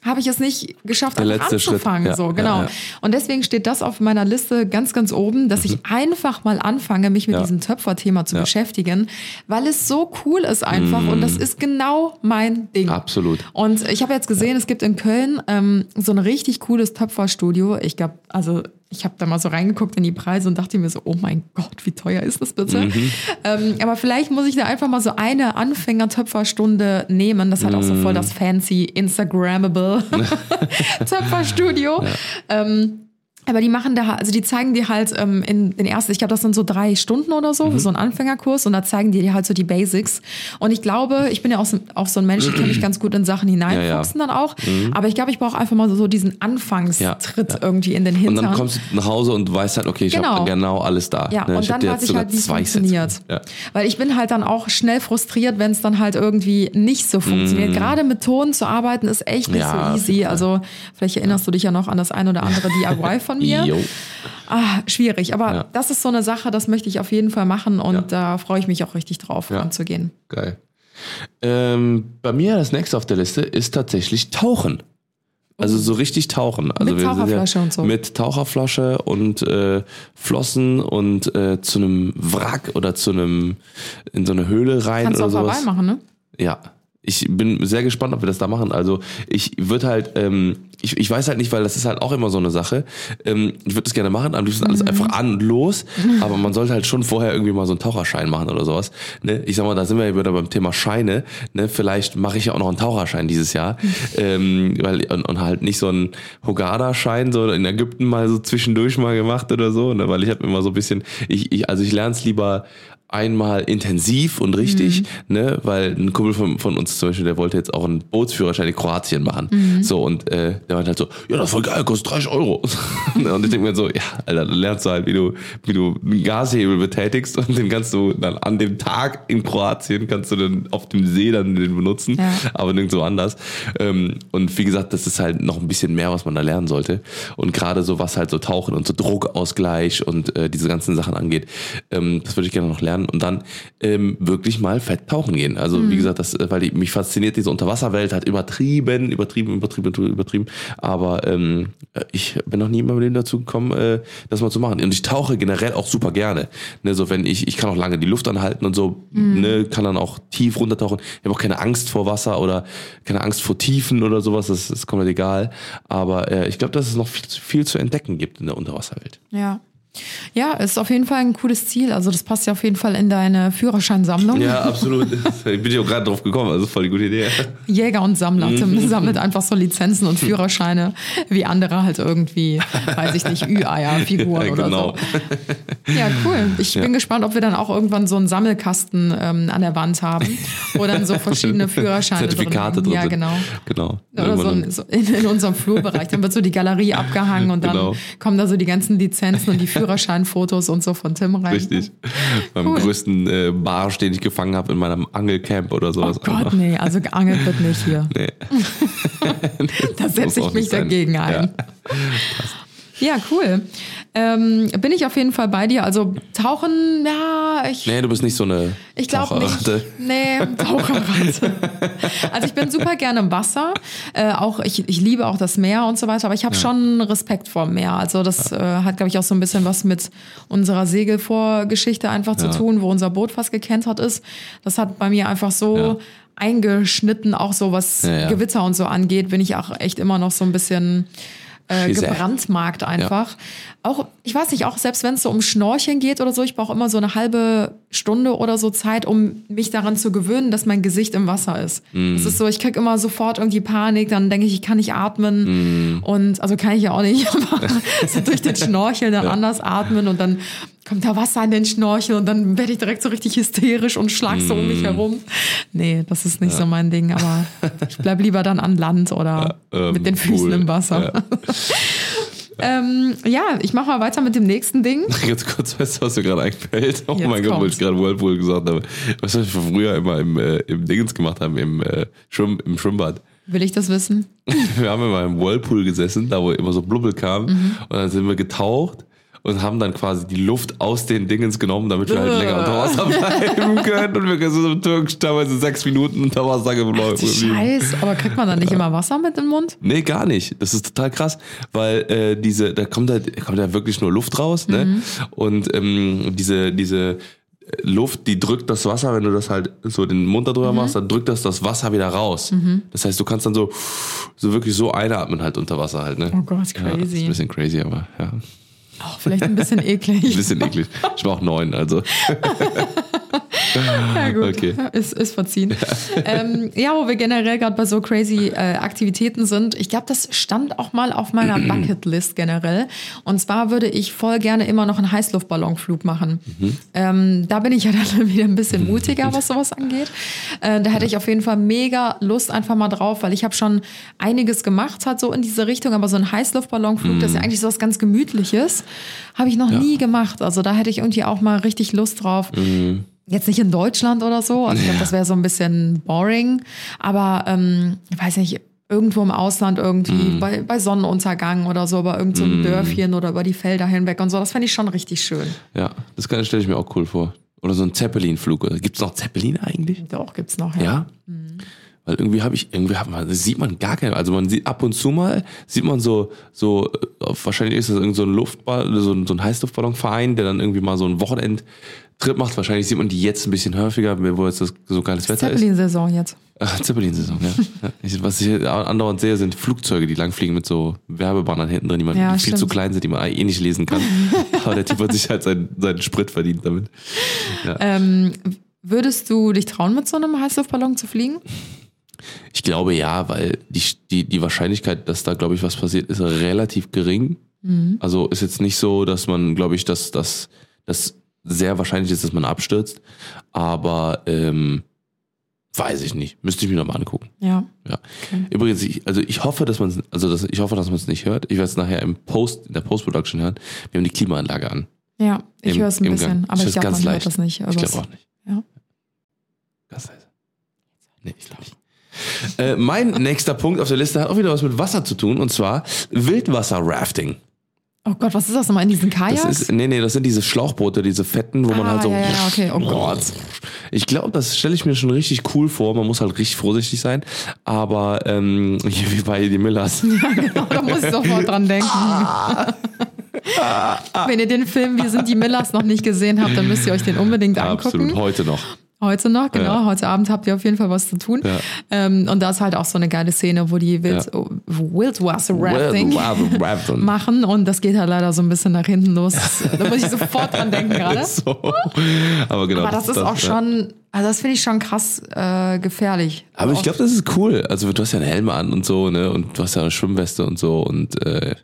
habe ich es nicht geschafft, Der letzte Schritt. anzufangen. Ja, so, ja, genau. ja. Und deswegen steht das auf meiner Liste ganz, ganz oben, dass ich einfach mal anfange, mich mit Mhm. Ja. diesem Töpferthema zu Ja. beschäftigen, weil es so cool ist einfach und das ist genau mein Ding. Mhm. Absolut. Und ich habe jetzt gesehen, es gibt in Köln ähm, so ein richtig cooles Töpferstudio. Ich glaube, also ich habe da mal so reingeguckt in die Preise und dachte mir so, oh mein Gott, wie teuer ist das bitte? Mhm. Ähm, aber vielleicht muss ich da einfach mal so eine Anfänger-Töpferstunde nehmen. Das hat auch so voll das fancy Instagrammable Töpferstudio. Ähm, aber die machen da, also die zeigen dir halt ähm, in den ersten, ich glaube, das sind so drei Stunden oder so, Mhm. so ein Anfängerkurs und da zeigen die dir halt so die Basics. Und ich glaube, ich bin ja auch so, auch so ein Mensch, ich kann mich ganz gut in Sachen hineinfuchsen dann auch. Aber ich glaube, ich brauche einfach mal so, so diesen Anfangstritt Ja, ja. irgendwie in den Und Hintern. dann kommst du nach Hause und weißt halt, okay, ich Genau. habe genau alles da. Ja, Ne, und ich dann weiß ich halt, wie es funktioniert. Ja. Weil ich bin halt dann auch schnell frustriert, wenn es dann halt irgendwie nicht so funktioniert. Gerade mit Ton zu arbeiten ist echt nicht Mhm. Ja, so easy. Also vielleicht erinnerst du dich ja noch an das ein oder andere DIY von mir. Jo. Ah, schwierig. Aber Ja. das ist so eine Sache, das möchte ich auf jeden Fall machen und Ja. da freue ich mich auch richtig drauf, Ja. anzugehen. Geil. Ähm, bei mir das nächste auf der Liste ist tatsächlich Tauchen. Also so richtig tauchen. Also Mit Taucherflasche und so. Mit Taucherflasche und äh, Flossen und äh, zu einem Wrack oder zu einem in so eine Höhle rein Kannst du oder auch sowas. vorbei machen, ne? Ja. Ich bin sehr gespannt, ob wir das da machen. Also ich würde halt, ähm, ich, ich weiß halt nicht, weil das ist halt auch immer so eine Sache. Ähm, ich würde das gerne machen, am liebsten Mhm. alles einfach an und los. Aber man sollte halt schon vorher irgendwie mal so einen Taucherschein machen oder sowas. Ne? Ich sag mal, da sind wir ja wieder beim Thema Scheine. Ne? Vielleicht mache ich ja auch noch einen Taucherschein dieses Jahr. ähm, weil, und, und halt nicht so einen Hogada-Schein, so in Ägypten mal so zwischendurch mal gemacht oder so. Ne? Weil ich habe immer so ein bisschen, ich, ich, also ich lerne es lieber einmal intensiv und richtig, Mhm. ne, weil ein Kumpel von, von uns zum Beispiel, der wollte jetzt auch einen Bootsführerschein in Kroatien machen. Mhm. So, und äh, der meinte halt so, ja, das ist voll geil, kostet 30 Euro. und ich denke mir so, ja, Alter, dann lernst du halt, wie du, wie du einen Gashebel betätigst und den kannst du dann an dem Tag in Kroatien, kannst du dann auf dem See dann den benutzen, Ja. aber nirgendwo anders. Ähm, und wie gesagt, das ist halt noch ein bisschen mehr, was man da lernen sollte. Und gerade so, was halt so Tauchen und so Druckausgleich und äh, diese ganzen Sachen angeht, ähm, das würde ich gerne noch lernen. Und dann ähm, wirklich mal fett tauchen gehen. Also wie gesagt, das, äh, weil die, mich fasziniert diese Unterwasserwelt, hat übertrieben, übertrieben, übertrieben, übertrieben. Aber ähm, ich bin noch nie in meinem Leben dazu gekommen, äh, das mal zu machen. Und ich tauche generell auch super gerne. Ne, so wenn ich, ich kann auch lange die Luft anhalten und so, ne, kann dann auch tief runtertauchen. Ich habe auch keine Angst vor Wasser oder keine Angst vor Tiefen oder sowas, das ist komplett egal. Aber äh, ich glaube, dass es noch viel, zu- viel zu entdecken gibt in der Unterwasserwelt. Ja. Ja, ist auf jeden Fall ein cooles Ziel. Also das passt ja auf jeden Fall in deine Führerscheinsammlung. Ja, absolut. Ich bin ja auch gerade drauf gekommen, also voll die gute Idee. Jäger und Sammler. Mhm. Tim sammelt einfach so Lizenzen und Führerscheine, wie andere halt irgendwie, weiß ich nicht, Ü-Eier, Figuren Ja, oder genau. so. Ja, cool. Ich bin gespannt, ob wir dann auch irgendwann so einen Sammelkasten ähm, an der Wand haben, wo dann so verschiedene Führerscheine Zertifikate drin drin. Ja, genau. Genau. Oder so, ein, so in, in unserem Flurbereich. Dann wird so die Galerie abgehangen und dann Genau. kommen da so die ganzen Lizenzen und die Führerscheinfotos und so von Tim rein. Richtig. Beim Cool. größten äh, Barsch, den ich gefangen habe in meinem Angelcamp oder Oh sowas. Gott, nee, also geangelt wird nicht hier. Nee. Da setze ich mich dagegen ein. Ja, cool. Ähm, bin ich auf jeden Fall bei dir. Also tauchen, ja, ich, Nee, du bist nicht so eine ich glaube nicht. Nee, Taucherratte. also ich bin super gerne im Wasser. Äh, auch ich, ich liebe auch das Meer und so weiter, aber ich habe schon Respekt vor dem Meer. Also das äh, hat, glaube ich, auch so ein bisschen was mit unserer Segelvorgeschichte einfach zu Ja. tun, wo unser Boot fast gekentert ist. Das hat bei mir einfach so Ja. eingeschnitten, auch so was Ja, ja. Gewitter und so angeht, bin ich auch echt immer noch so ein bisschen äh, gebrandmarkt einfach. Auch, ich weiß nicht, auch selbst wenn es so um Schnorcheln geht oder so, ich brauche immer so eine halbe Stunde oder so Zeit, um mich daran zu gewöhnen, dass mein Gesicht im Wasser ist. Mm. Es ist so, ich krieg immer sofort irgendwie Panik, dann denke ich, ich kann nicht atmen. Mm. Und also kann ich ja auch nicht, aber so durch den Schnorchel dann anders atmen und dann kommt da Wasser in den Schnorchel und dann werde ich direkt so richtig hysterisch und schlag so Mm. um mich herum. Nee, das ist nicht so mein Ding, aber ich bleib lieber dann an Land oder Ähm, mit den Füßen cool. im Wasser. Ja. Ähm, ja, ich mache mal weiter mit dem nächsten Ding. Ganz kurz, weißt du, was mir gerade einfällt? Oh Jetzt mein Gott, wo ich gerade Whirlpool gesagt habe. Weißt du, was wir früher immer im, äh, im Dingens gemacht haben, im, äh, Schwimm, im Schwimmbad? Will ich das wissen? Wir haben immer im Whirlpool gesessen, da wo immer so Blubbel kam. Mhm. Und dann sind wir getaucht und haben dann quasi die Luft aus den Dingens genommen, damit wir halt länger unter Wasser bleiben können. Und wir können so im Türkisch teilweise sechs Minuten unter Wasser geblieben. Scheiß, aber kriegt man dann nicht immer Wasser mit im Mund? Nee, gar nicht. Das ist total krass, weil äh, diese, da kommt halt, kommt ja wirklich nur Luft raus, ne? Mhm. Und ähm, diese, diese äh, Luft, die drückt das Wasser, wenn du das halt so den Mund da drüber Mhm. machst, dann drückt das das Wasser wieder raus. Das heißt, du kannst dann so, so wirklich so einatmen halt unter Wasser halt, ne? Oh Gott, Ja, das ist crazy. ein bisschen crazy, aber ja, Auch vielleicht ein bisschen eklig. bisschen eklig. Ich war auch neun, also. Ja, gut. Okay. Ist, ist verziehen. Ähm, ja, wo wir generell gerade bei so crazy äh, Aktivitäten sind. Ich glaube, das stand auch mal auf meiner Bucketlist generell. Und zwar würde ich voll gerne immer noch einen Heißluftballonflug machen. Ähm, da bin ich ja dann wieder ein bisschen mutiger, was sowas angeht. Äh, da hätte ich auf jeden Fall mega Lust einfach mal drauf, weil ich habe schon einiges gemacht, halt so in diese Richtung. Aber so ein Heißluftballonflug, das ist ja eigentlich so was ganz Gemütliches, habe ich noch nie gemacht. Also da hätte ich irgendwie auch mal richtig Lust drauf. Jetzt nicht in Deutschland oder so. Also ich glaube, das wäre so ein bisschen boring. Aber ähm, ich weiß nicht, irgendwo im Ausland irgendwie, bei, bei Sonnenuntergang oder so, bei irgendeinem so einem Dörfchen oder über die Felder hinweg und so. Das fände ich schon richtig schön. Ja, das stelle ich mir auch cool vor. Oder so ein Zeppelin-Flug. Gibt es noch Zeppelin eigentlich? Doch, gibt's noch, ja. Ja? Weil irgendwie habe ich, irgendwie hat man, sieht man gar keine, also man sieht ab und zu mal, sieht man so, so, äh, wahrscheinlich ist das irgend so ein Luftball, so ein, so ein Heißluftballonverein, der dann irgendwie mal so einen Wochenendtrip macht. Wahrscheinlich sieht man die jetzt ein bisschen häufiger, wo jetzt das so geiles Wetter ist. Zeppelin-Saison jetzt. Ach, Zeppelin-Saison, ja. ja. Ich, was ich andauernd sehe, sind Flugzeuge, die langfliegen mit so Werbebannern hinten drin, die, man, Ja, viel stimmt. zu klein sind, die man eh nicht lesen kann. Aber der Typ hat sich halt seinen, seinen Sprit verdient damit. Ähm, würdest du dich trauen, mit so einem Heißluftballon zu fliegen? Ich glaube ja, weil die, die, die Wahrscheinlichkeit, dass da, glaube ich, was passiert, ist relativ gering. Also ist jetzt nicht so, dass man, glaube ich, dass, dass sehr wahrscheinlich ist, dass man abstürzt. Aber ähm, weiß ich nicht. Müsste ich mir nochmal angucken. Ja. Ja. Übrigens, ich, also ich hoffe, dass man also das, ich hoffe, dass man es nicht hört. Ich werde es nachher im Post, in der Post-Production hören. Wir haben die Klimaanlage an. Ja, ich höre es ein im bisschen, Gang. aber Ich ich glaube, man ganz hört leicht. das nicht. Ich Also glaube auch nicht. Ja. Ganz leise. Nee, ich glaube nicht. Äh, mein nächster Punkt auf der Liste hat auch wieder was mit Wasser zu tun und zwar Wildwasser-Rafting. Oh Gott, was ist das nochmal in diesen Das Kajaks? ist, nee, nee, das sind diese Schlauchboote, diese fetten, wo man Ah, halt so. ja, ja, ja, okay. Oh Gott. Ich glaube, das stelle ich mir schon richtig cool vor. Man muss halt richtig vorsichtig sein. Aber ähm, hier wie bei die Millers. genau, da muss ich sofort dran denken. Wenn ihr den Film Wir sind die Millers noch nicht gesehen habt, dann müsst ihr euch den unbedingt angucken. Absolut, heute noch. Heute noch, genau. Ja. Heute Abend habt ihr auf jeden Fall was zu tun. Ja. Ähm, und da ist halt auch so eine geile Szene, wo die Wild, Ja. Wildwasser Rafting machen und das geht halt leider so ein bisschen nach hinten los. Da muss ich sofort dran denken gerade. So. Aber genau. Aber das ist auch ja. schon, also das finde ich schon krass äh, gefährlich. Aber ich glaube, das ist cool. Also du hast ja einen Helm an und so, ne? Und du hast ja eine Schwimmweste und so. Und äh,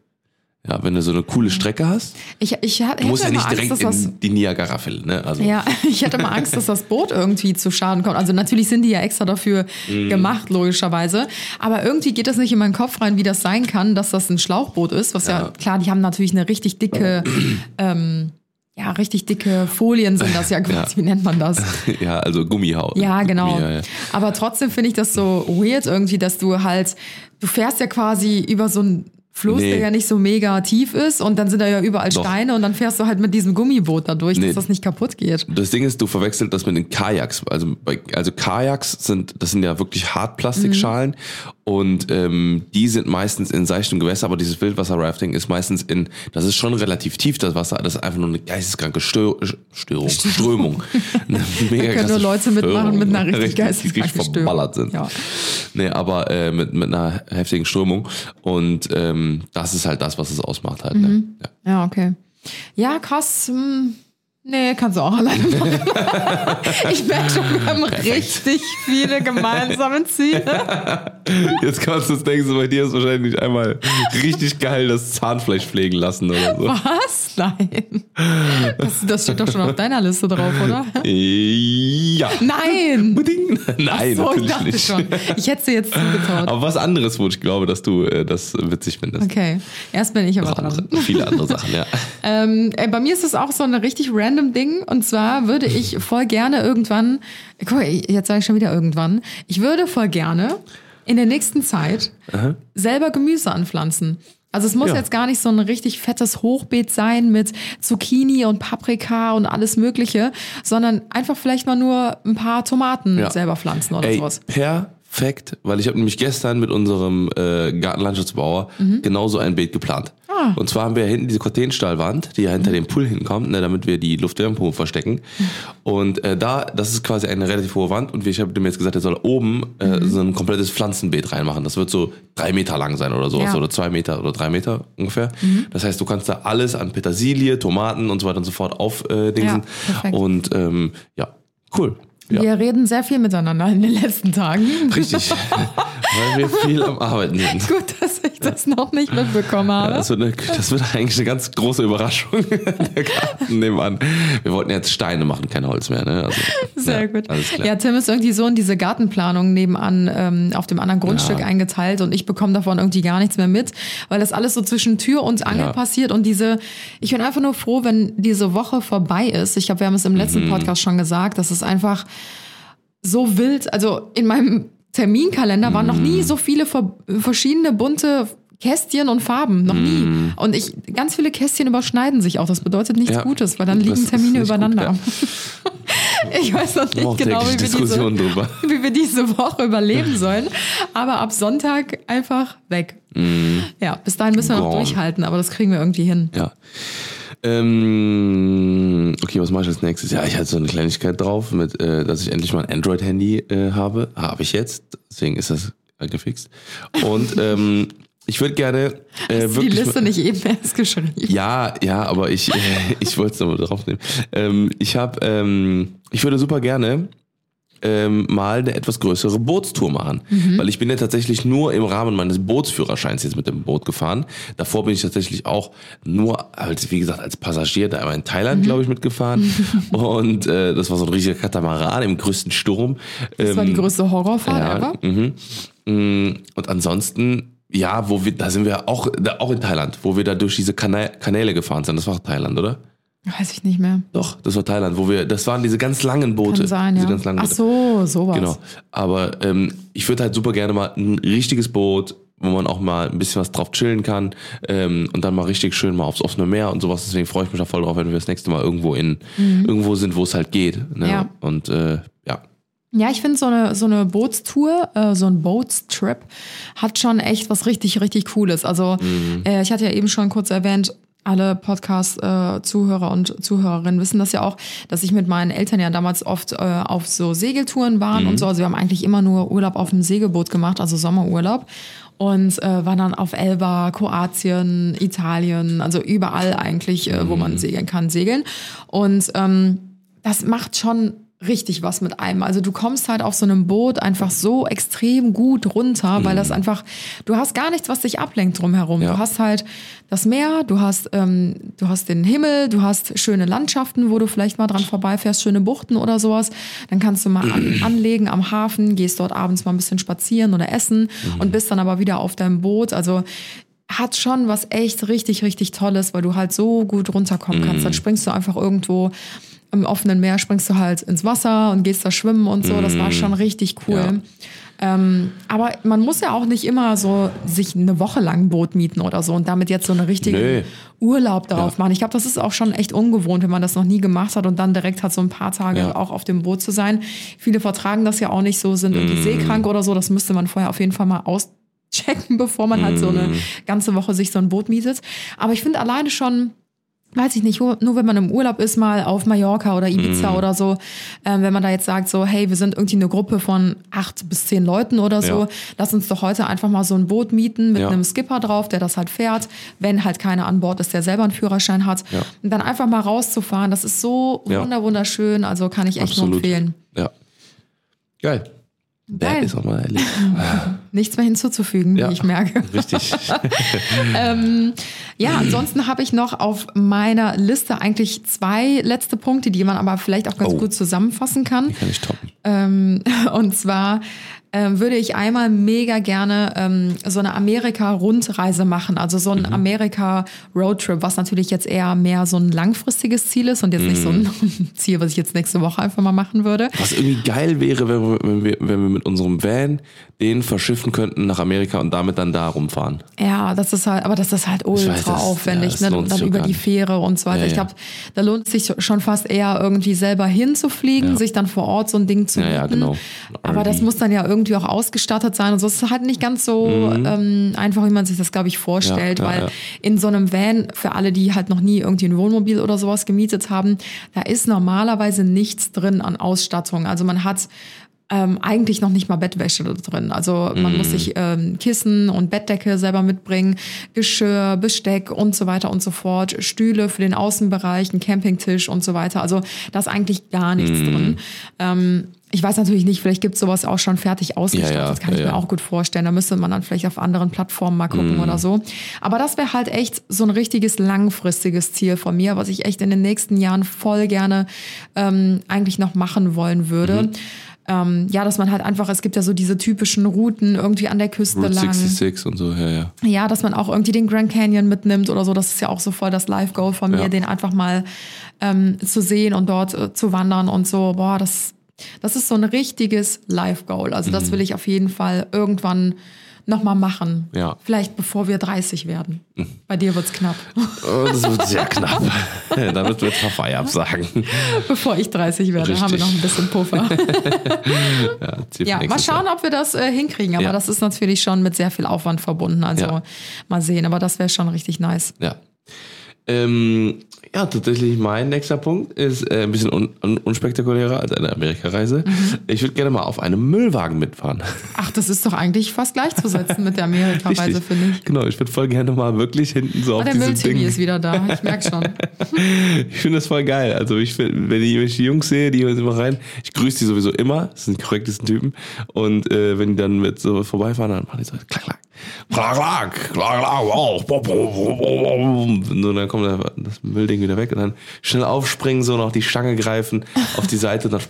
ja, wenn du so eine coole Strecke hast, Ich, ich hätte du musst ja nicht Angst, direkt dass das, in die Niagara-Fälle, ne? Also Ja, ich hätte mal Angst, dass das Boot irgendwie zu Schaden kommt. Also natürlich sind die ja extra dafür Mhm. gemacht, logischerweise. Aber irgendwie geht das nicht in meinen Kopf rein, wie das sein kann, dass das ein Schlauchboot ist. Was ja, Ja. klar, die haben natürlich eine richtig dicke, ähm, ja, richtig dicke Folien sind das ja quasi. Wie nennt man das? ja, also Gummihaut. Ja, genau. Gummi, ja, ja. Aber trotzdem finde ich das so weird irgendwie, dass du halt, du fährst ja quasi über so einen Fluss, Nee. der ja nicht so mega tief ist und dann sind da ja überall Doch. Steine und dann fährst du halt mit diesem Gummiboot da durch, Nee. dass das nicht kaputt geht. Das Ding ist, du verwechselt das mit den Kajaks. Also, also Kajaks sind, das sind ja wirklich Hartplastikschalen und ähm, die sind meistens in seichtem Gewässer, aber dieses Wildwasser-Rafting ist meistens in, das ist schon relativ tief, das Wasser, das ist einfach nur eine geisteskranke Stör, Störung, Strömung. Eine mega können krasse nur Leute mitmachen Störung, mit einer richtig richtig geisteskranken Störung. verballert sind. Ja. Nee, aber äh, mit, mit einer heftigen Strömung und ähm, das ist halt das, was es ausmacht halt. Mhm. Ne? Ja. Ja, okay. Ja, krass. Hm. Nee, kannst du auch alleine machen. ich merke schon, wir haben richtig viele gemeinsame Ziele. Jetzt kannst du es denken, so bei dir ist wahrscheinlich einmal richtig geil das Zahnfleisch pflegen lassen oder so. Was? Nein. Das, das steht doch schon auf deiner Liste drauf, oder? Ja. Nein. Beding. Nein, so, ich natürlich dachte nicht. schon. Ich hätte sie jetzt zugetraut. Aber was anderes, wo ich glaube, dass du äh, das witzig findest. Okay, erst bin ich aber dran. andere, viele andere Sachen, ja. Ähm, ey, bei mir ist es auch so ein richtig random Ding. Und zwar würde ich voll gerne irgendwann, guck mal, jetzt sage ich schon wieder irgendwann, ich würde voll gerne in der nächsten Zeit selber Gemüse anpflanzen. Also es muss Ja. jetzt gar nicht so ein richtig fettes Hochbeet sein mit Zucchini und Paprika und alles Mögliche, sondern einfach vielleicht mal nur ein paar Tomaten Ja. selber pflanzen oder Ey, sowas. Perfekt, weil ich habe nämlich gestern mit unserem äh, Gartenlandschaftsbauer genauso ein Beet geplant. Mhm. Ah. Und zwar haben wir hinten diese Cortenstallwand, die ja hinter dem Pool hinkommt, ne, damit wir die Luftwärmepumpe verstecken. Mhm. Und äh, da, das ist quasi eine relativ hohe Wand und ich habe dem jetzt gesagt, er soll oben äh, Mhm. so ein komplettes Pflanzenbeet reinmachen. Das wird so drei Meter lang sein oder sowas Ja. Mhm. oder zwei Meter oder drei Meter ungefähr. Das heißt, du kannst da alles an Petersilie, Tomaten und so weiter und so fort aufdingsen. Äh. Ja, und ähm, ja, cool. Ja. Wir reden sehr viel miteinander in den letzten Tagen. Richtig. Weil wir viel am Arbeiten sind. Gut, dass ich das noch nicht mitbekommen habe. Das wird, eine, das wird eigentlich eine ganz große Überraschung. Der Garten nebenan. Wir wollten jetzt Steine machen, kein Holz mehr. Ne? Also, Sehr ja, gut. Ja, Tim ist irgendwie so in diese Gartenplanung nebenan ähm, auf dem anderen Grundstück Ja. eingeteilt und ich bekomme davon irgendwie gar nichts mehr mit, weil das alles so zwischen Tür und Angel Ja. passiert und diese, ich bin einfach nur froh, wenn diese Woche vorbei ist. Ich glaube, wir haben es im Mhm. letzten Podcast schon gesagt, dass es einfach so wild, also in meinem Terminkalender waren noch nie Mhm. so viele ver verschiedene bunte Kästchen und Farben, noch nie. Mhm. Und ich, ganz viele Kästchen überschneiden sich auch. Das bedeutet nichts Ja, Gutes, weil dann liegen Termine nicht gut, übereinander. ja. Ich weiß noch nicht genau, wie wir, diese, wie wir diese Woche überleben sollen. Aber ab Sonntag einfach weg. Ja, bis dahin müssen wir noch Mhm. Gone. durchhalten, aber das kriegen wir irgendwie hin. Ja. Ähm, okay, was mache ich als nächstes? Ja, ich hatte so eine Kleinigkeit drauf, mit, äh, dass ich endlich mal ein Android-Handy äh, habe. Habe ich jetzt, deswegen ist das gefixt. Und ähm, ich würde gerne äh, Hast du die wirklich. Liste nicht eben erst geschrieben? Ja, ja, aber ich, äh, ich wollte es nochmal draufnehmen. Ähm, ich habe, ähm, ich würde super gerne ähm, mal eine etwas größere Bootstour machen. Mhm. Weil ich bin ja tatsächlich nur im Rahmen meines Bootsführerscheins jetzt mit dem Boot gefahren. Davor bin ich tatsächlich auch nur, als, wie gesagt, als Passagier da in Thailand, Mhm. glaube ich, mitgefahren. Und äh, das war so ein riesiger Katamaran im größten Sturm. Das war die größte Horrorfahrt ja, ever. mhm. Mm, Und ansonsten, ja, wo wir, da sind wir auch, da, auch in Thailand, wo wir da durch diese Kana Kanäle gefahren sind. Das war Thailand, oder? Weiß ich nicht mehr. Doch, das war Thailand, wo wir, das waren diese ganz langen Boote. Kann sein, diese ja. ganz langen Ach so, sowas. Genau. Aber ähm, ich würde halt super gerne mal ein richtiges Boot, wo man auch mal ein bisschen was drauf chillen kann ähm, und dann mal richtig schön mal aufs offene Meer und sowas. Deswegen freue ich mich da voll drauf, wenn wir das nächste Mal irgendwo in irgendwo sind, wo es halt geht. Ne? Mhm. Ja. Und äh, ja. Ja, ich finde so eine, so eine Bootstour, äh, so ein Boatstrip hat schon echt was richtig, richtig Cooles. Also äh, ich hatte ja eben schon kurz erwähnt, alle Podcast-Zuhörer und Zuhörerinnen wissen das ja auch, dass ich mit meinen Eltern ja damals oft äh, auf so Segeltouren waren und so. Also wir haben eigentlich immer nur Urlaub auf dem Segelboot gemacht, also Sommerurlaub. Und äh, waren dann auf Elba, Kroatien, Italien, also überall eigentlich, äh, wo man segeln kann, segeln. Und ähm, das macht schon richtig was mit einem. Also du kommst halt auf so einem Boot einfach so extrem gut runter, weil das einfach, du hast gar nichts, was dich ablenkt drumherum. Ja. Du hast halt das Meer, du hast, ähm, du hast den Himmel, du hast schöne Landschaften, wo du vielleicht mal dran vorbeifährst, schöne Buchten oder sowas. Dann kannst du mal an, anlegen am Hafen, gehst dort abends mal ein bisschen spazieren oder essen und bist dann aber wieder auf deinem Boot. Also hat schon was echt richtig, richtig Tolles, weil du halt so gut runterkommen kannst. Dann springst du einfach irgendwo im offenen Meer, springst du halt ins Wasser und gehst da schwimmen und so. Das war schon richtig cool. Ähm, aber man muss ja auch nicht immer so sich eine Woche lang ein Boot mieten oder so und damit jetzt so eine richtige Nö. Urlaub darauf Ja. machen. Ich glaube, das ist auch schon echt ungewohnt, wenn man das noch nie gemacht hat und dann direkt hat so ein paar Tage Ja. auch auf dem Boot zu sein. Viele vertragen das ja auch nicht so, sind irgendwie seekrank oder so. Das müsste man vorher auf jeden Fall mal auschecken, bevor man halt so eine ganze Woche sich so ein Boot mietet. Aber ich finde alleine schon weiß ich nicht, nur nur wenn man im Urlaub ist, mal auf Mallorca oder Ibiza Mhm. oder so, ähm, wenn man da jetzt sagt, so, hey, wir sind irgendwie eine Gruppe von acht bis zehn Leuten oder so, Ja. lass uns doch heute einfach mal so ein Boot mieten mit Ja. einem Skipper drauf, der das halt fährt, wenn halt keiner an Bord ist, der selber einen Führerschein hat. Ja. Und dann einfach mal rauszufahren, das ist so wunder wunderschön, also kann ich echt nur Absolut. empfehlen. Ja. Geil. Der ist auch mal ehrlich. Nichts mehr hinzuzufügen, Ja. wie ich merke. Richtig. Ja, ansonsten habe ich noch auf meiner Liste eigentlich zwei letzte Punkte, die man aber vielleicht auch ganz Oh. gut zusammenfassen kann. Kann ich toppen. Ähm, und zwar ähm, würde ich einmal mega gerne ähm, so eine Amerika-Rundreise machen, also so ein Mhm. Amerika-Roadtrip, was natürlich jetzt eher mehr so ein langfristiges Ziel ist und jetzt nicht so ein Mhm. Ziel, was ich jetzt nächste Woche einfach mal machen würde. Was irgendwie geil wäre, wenn wir, wenn wir, wenn wir mit unserem Van den verschiffen könnten nach Amerika und damit dann da rumfahren. Ja, das ist halt, aber das ist halt ultra weiß, das- aufwendig, ja, ne? Und dann über die. Fähre und so weiter. Ja, ich ja. glaube, da lohnt es sich schon fast eher irgendwie selber hinzufliegen, Ja. sich dann vor Ort so ein Ding zu Ja, ja, mieten. genau. Aber das muss dann ja irgendwie auch ausgestattet sein und so. Es ist halt nicht ganz so ähm, einfach, wie man sich das, glaube ich, vorstellt, Mhm. Ja, ja, weil ja. in so einem Van, für alle, die halt noch nie irgendwie ein Wohnmobil oder sowas gemietet haben, da ist normalerweise nichts drin an Ausstattung. Also man hat ähm, eigentlich noch nicht mal Bettwäsche drin. Also man muss sich ähm, Kissen und Bettdecke selber mitbringen, Geschirr, Besteck und so weiter und so fort, Stühle für den Außenbereich, ein Campingtisch und so weiter. Also da ist eigentlich gar nichts drin. Ähm, ich weiß natürlich nicht, vielleicht gibt es sowas auch schon fertig ausgestattet, Ja, ja, kann ich ja, mir auch gut vorstellen. Da müsste man dann vielleicht auf anderen Plattformen mal gucken oder so. Aber das wäre halt echt so ein richtiges langfristiges Ziel von mir, was ich echt in den nächsten Jahren voll gerne ähm, eigentlich noch machen wollen würde. Ähm, ja, dass man halt einfach, es gibt ja so diese typischen Routen irgendwie an der Küste Route lang. 66 und so, ja, ja. Ja, dass man auch irgendwie den Grand Canyon mitnimmt oder so. Das ist ja auch so voll das Live-Goal von mir, Ja. den einfach mal ähm, zu sehen und dort äh, zu wandern und so. Boah, das, das ist so ein richtiges Live-Goal. Also das will ich auf jeden Fall irgendwann nochmal machen. Mhm. Ja. Vielleicht bevor wir 30 werden. Bei dir wird's knapp. Oh, das wird sehr knapp. da wird wir Papa absagen. bevor ich 30 werde, haben wir Richtig. noch ein bisschen Puffer. Ja, Ja, mal schauen, Jahr. ob wir das äh, hinkriegen. Aber Ja. das ist natürlich schon mit sehr viel Aufwand verbunden. Also mal sehen. Aber das wäre schon richtig nice. Ja. Ähm, Ja, tatsächlich mein nächster Punkt ist äh, ein bisschen un un unspektakulärer als eine Amerikareise. Mhm. Ich würde gerne mal auf einem Müllwagen mitfahren. Ach, das ist doch eigentlich fast gleichzusetzen mit der Amerika-Reise, finde ich. Genau, ich würde voll gerne mal wirklich hinten so Oh, auf der diesem Ding. ist wieder da, ich merke schon. Ich finde das voll geil. Also ich find, wenn ich, die Jungs sehe, die hören immer rein. Ich grüße die sowieso immer. Das sind die korrektesten Typen. Und äh, wenn die dann mit so vorbeifahren, dann machen die so klack, klack. Klack, klack, klack, klack, wow. Und dann kommt der- das Müllding wieder weg und dann schnell aufspringen, so noch die Stange greifen, auf die Seite und dann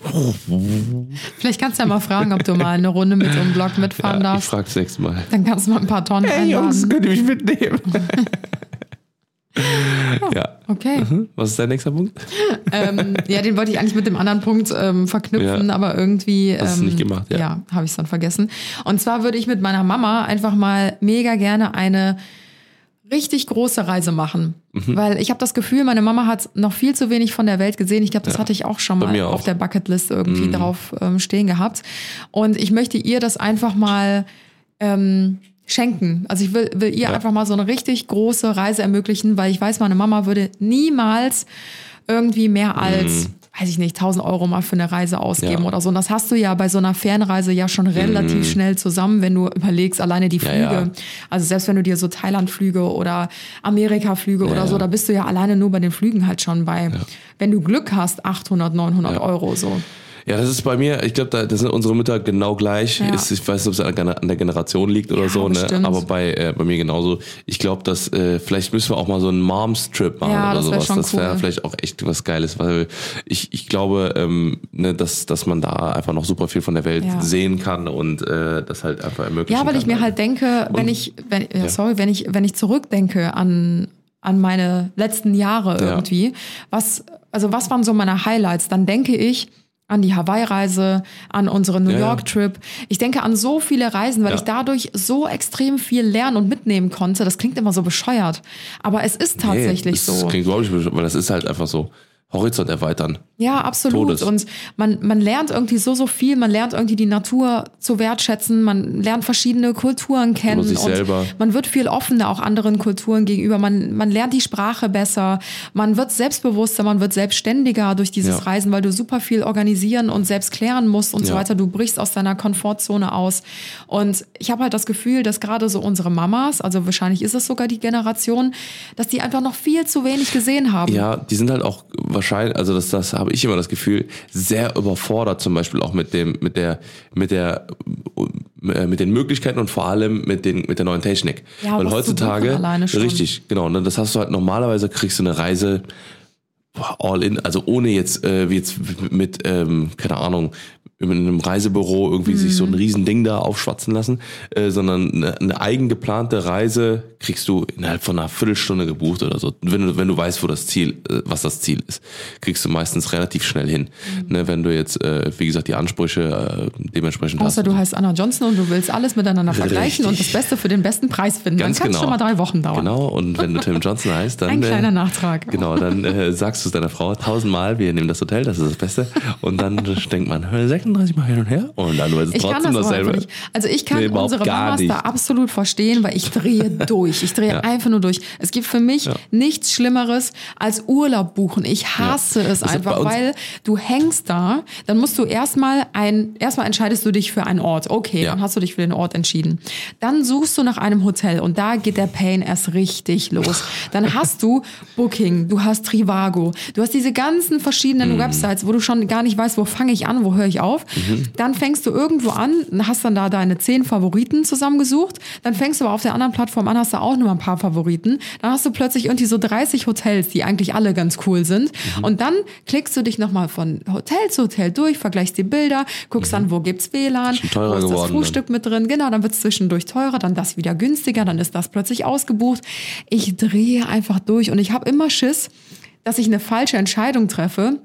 Vielleicht kannst du ja mal fragen, ob du mal eine Runde mit so einem Block mitfahren ja, ich darfst. frage das nächste Mal. Dann kannst du mal ein paar Tonnen einladen. könnt ihr mich mitnehmen? ja. Okay. Mhm. Was ist dein nächster Punkt? ähm, ja, den wollte ich eigentlich mit dem anderen Punkt ähm, verknüpfen, Ja. aber irgendwie. Hast du ähm, nicht gemacht, ja. Ja, habe ich es dann vergessen. Und zwar würde ich mit meiner Mama einfach mal mega gerne eine richtig große Reise machen. Mhm. Weil ich habe das Gefühl, meine Mama hat noch viel zu wenig von der Welt gesehen. Ich glaube, das hatte ich auch schon mal auf auch. Mhm. der Bucketlist irgendwie drauf ähm, stehen gehabt. Und ich möchte ihr das einfach mal ähm, schenken. Also ich will, will ihr einfach mal so eine richtig große Reise ermöglichen, weil ich weiß, meine Mama würde niemals irgendwie mehr als, weiß ich nicht, 1000 Euro mal für eine Reise ausgeben Mhm. Ja. oder so. Und das hast du ja bei so einer Fernreise ja schon relativ schnell zusammen, wenn du überlegst, alleine die Ja, Flüge. ja. Also selbst wenn du dir so Thailand-Flüge oder Amerika-Flüge oder ja. so, da bist du ja alleine nur bei den Flügen halt schon bei, wenn du Glück hast, 800, 900 Euro so. Ja, das ist bei mir, ich glaube, da, da sind unsere Mütter genau gleich. Ja. Ist, ich weiß nicht, ob es an der- Generation liegt oder Ja, so, ne? bestimmt. aber bei, äh, bei mir genauso. Ich glaube, dass äh, vielleicht müssen wir auch mal so einen Moms-Trip machen Ja, oder das sowas. schon das wäre cool. vielleicht auch echt was Geiles, weil ich, ich glaube, ähm, ne, dass, dass man da einfach noch super viel von der Welt sehen kann und äh, das halt einfach ermöglichen Ja, weil ich kann. mir halt denke, wenn ich, wenn, ja, sorry, wenn ich, wenn ich zurückdenke an, an meine letzten Jahre Ja. irgendwie, was, also was waren so meine Highlights, dann denke ich an die Hawaii-Reise, an unseren New Ja. York-Trip. Ich denke an so viele Reisen, weil Ja. ich dadurch so extrem viel lernen und mitnehmen konnte. Das klingt immer so bescheuert, aber es ist tatsächlich nee, das so. klingt überhaupt nicht, bescheuert, weil das ist halt einfach so. Horizont erweitern. Ja, absolut. Todes. Und man, man lernt irgendwie so, so viel. Man lernt irgendwie die Natur zu wertschätzen. Man lernt verschiedene Kulturen kennen. sich und selber. man wird viel offener auch anderen Kulturen gegenüber. Man, man lernt die Sprache besser. Man wird selbstbewusster. Man wird selbstständiger durch dieses Ja. Reisen, weil du super viel organisieren und selbst klären musst und so Ja. weiter. Du brichst aus deiner Komfortzone aus. Und ich habe halt das Gefühl, dass gerade so unsere Mamas, also wahrscheinlich ist es sogar die Generation, dass die einfach noch viel zu wenig gesehen haben. Ja, die sind halt auch wahrscheinlich, also das, das habe ich immer das Gefühl, sehr überfordert zum Beispiel auch mit dem, mit der, mit der, äh, mit den Möglichkeiten und vor allem mit den, mit der neuen Technik. Ja, Weil heutzutage, richtig, genau, ne, das hast du halt normalerweise kriegst du eine Reise all in, also ohne jetzt, äh, wie jetzt mit, ähm, keine Ahnung, in einem Reisebüro irgendwie sich Mhm. so ein Riesending da aufschwatzen lassen, äh, sondern eine, eine eigen geplante Reise kriegst du innerhalb von einer Viertelstunde gebucht oder so. Wenn du, wenn du weißt, wo das Ziel, äh, was das Ziel ist, kriegst du meistens relativ schnell hin. Mhm. Ne, wenn du jetzt, äh, wie gesagt, die Ansprüche äh, dementsprechend Außer hast. du heißt Anna Johnson und du willst alles miteinander vergleichen und das Beste für den besten Preis finden. Ganz dann kann es genau. schon mal drei Wochen dauern. Genau, und wenn du Tim Johnson heißt, dann. Ein kleiner äh, Nachtrag. Genau, dann äh, sagst du es deiner Frau tausendmal, wir nehmen das Hotel, das ist das Beste. Und dann denkt man, 36 Mal hin und her und dann wird es Ich kann trotzdem das aber dasselbe. nicht. Also ich kann Nee, unsere Mamas nicht. da absolut verstehen, weil ich drehe durch. Ich drehe Ja. einfach nur durch. Es gibt für mich nichts Schlimmeres als Urlaub buchen. Ich hasse es Das ist einfach, weil du hängst da, dann musst du erstmal ein, erstmal entscheidest du dich für einen Ort. Okay, Ja. dann hast du dich für den Ort entschieden. Dann suchst du nach einem Hotel und da geht der Pain erst richtig los. Dann hast du Booking, du hast Trivago, du hast diese ganzen verschiedenen Mhm. Websites, wo du schon gar nicht weißt, wo fange ich an, wo höre ich auf. Mhm. Dann fängst du irgendwo an, hast dann da deine zehn Favoriten zusammengesucht. Dann fängst du aber auf der anderen Plattform an, hast du auch nur ein paar Favoriten. Dann hast du plötzlich irgendwie so 30 Hotels, die eigentlich alle ganz cool sind. Mhm. Und dann klickst du dich nochmal von Hotel zu Hotel durch, vergleichst die Bilder, guckst dann, wo gibt's WLAN, teurer wo ist das Frühstück mit drin. Genau, dann wird's zwischendurch teurer, dann das wieder günstiger, dann ist das plötzlich ausgebucht. Ich drehe einfach durch und ich habe immer Schiss, dass ich eine falsche Entscheidung treffe,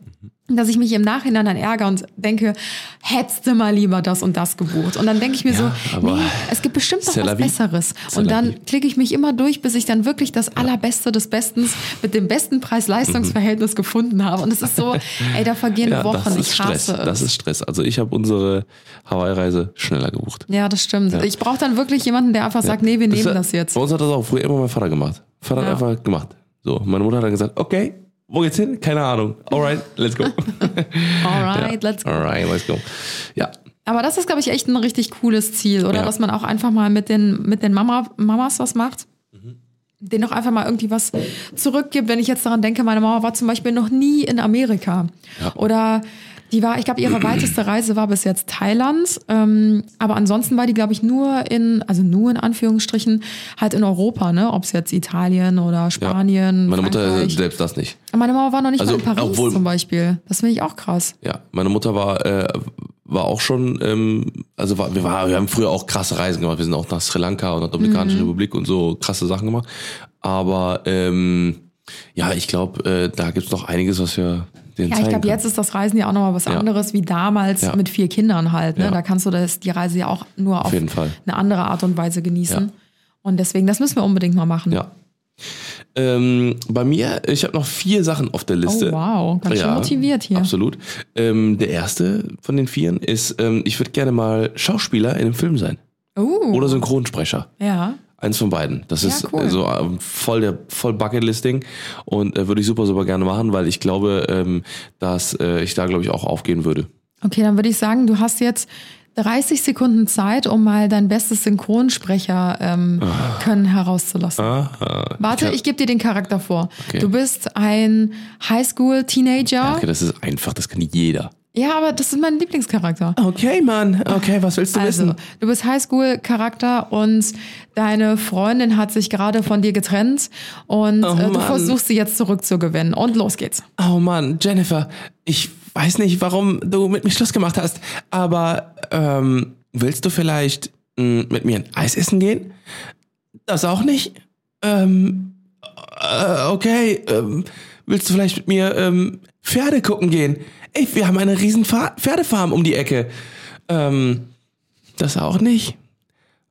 dass ich mich im Nachhinein dann ärgere und denke, hättest du mal lieber das und das gebucht. Und dann denke ich mir Ja, so, nee, es gibt bestimmt noch was. Besseres. Und dann klicke ich mich immer durch, bis ich dann wirklich das Allerbeste des Bestens mit dem besten Preis-Leistungs-Verhältnis gefunden habe. Und es ist so, ey, da vergehen ja, Wochen. das ist ich Stress. hasse es. Das ist Stress. Also ich habe unsere Hawaii-Reise schneller gebucht. ja, das stimmt. Ja. Ich brauche dann wirklich jemanden, der einfach sagt, nee, wir nehmen hat- das jetzt. Bei uns hat das auch früher immer mein Vater gemacht. Vater hat einfach gemacht. So, meine Mutter hat dann gesagt, okay, Wo geht's hin? Keine Ahnung. Alright, let's go. Alright, ja. let's go. Alright, let's go. Ja. Aber das ist, glaube ich, echt ein richtig cooles Ziel, oder? Ja. Dass man auch einfach mal mit den, mit den Mama, Mamas was macht. Denen auch einfach mal irgendwie was zurückgibt. Wenn ich jetzt daran denke, meine Mama war zum Beispiel noch nie in Amerika. Ja. Oder die war, ich glaube, ihre weiteste Reise war bis jetzt Thailand. Ähm, aber ansonsten war die, glaube ich, nur in, also nur in Anführungsstrichen, halt in Europa, ne? Ob es jetzt Italien oder ja. Spanien. Meine Mutter Frankreich. selbst das nicht. Meine Mama war noch nicht Also, mal in Paris obwohl- zum Beispiel. Das finde ich auch krass. Ja, meine Mutter war, äh, war auch schon, ähm, also war, wir, war, wir haben früher auch krasse Reisen gemacht. Wir sind auch nach Sri Lanka und der Dominikanischen Republik und so krasse Sachen gemacht. Aber ähm, ja, ich glaube, äh, da gibt's noch einiges, was wir denen Ja, ich glaube, jetzt ist das Reisen ja auch nochmal was Ja. anderes wie damals Ja. mit vier Kindern halt. Ne? Ja. Da kannst du das, die Reise ja auch nur auf, jeden Fall. eine andere Art und Weise genießen. Und deswegen, das müssen wir unbedingt mal machen. Ja. Ähm, bei mir, ich habe noch vier Sachen auf der Liste. Oh, wow. Ganz schön motiviert hier. Absolut. Ähm, der erste von den vieren ist, ähm, ich würde gerne mal Schauspieler in einem Film sein. Uh, Oder Synchronsprecher. ja. Eins von beiden. Das Ja, ist cool. so ähm, voll der voll Bucketlisting und äh, würde ich super super gerne machen, weil ich glaube, ähm, dass äh, ich da glaube ich auch aufgehen würde. Okay, dann würde ich sagen, du hast jetzt 30 Sekunden Zeit, um mal dein bestes Synchronsprecher ähm, können herauszulassen. Ah, Warte, kann- ich gebe dir den Charakter vor. Okay. Du bist ein Highschool-Teenager. Okay, das ist einfach, das kann jeder. Ja, aber das ist mein Lieblingscharakter. Okay, Mann. Okay, was willst du Also, du bist Highschool-Charakter und deine Freundin hat sich gerade von dir getrennt und Oh äh, du Mann. versuchst sie jetzt zurückzugewinnen. Und los geht's. Oh Mann, Jennifer, ich weiß nicht, warum du mit mir Schluss gemacht hast, aber ähm, willst du vielleicht mh, mit mir ein Eis essen gehen? Das auch nicht? Ähm, äh, okay, ähm, willst du vielleicht mit mir ähm, Pferde gucken gehen? Ey, wir haben eine riesen Fa Pferdefarm um die Ecke. Ähm, das auch nicht?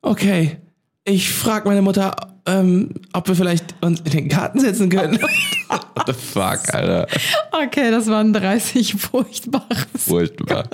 Okay, ich frag meine Mutter, ähm, ob wir vielleicht uns in den Garten setzen können. What the fuck, Alter. Okay, das waren 30 furchtbares. Furchtbar.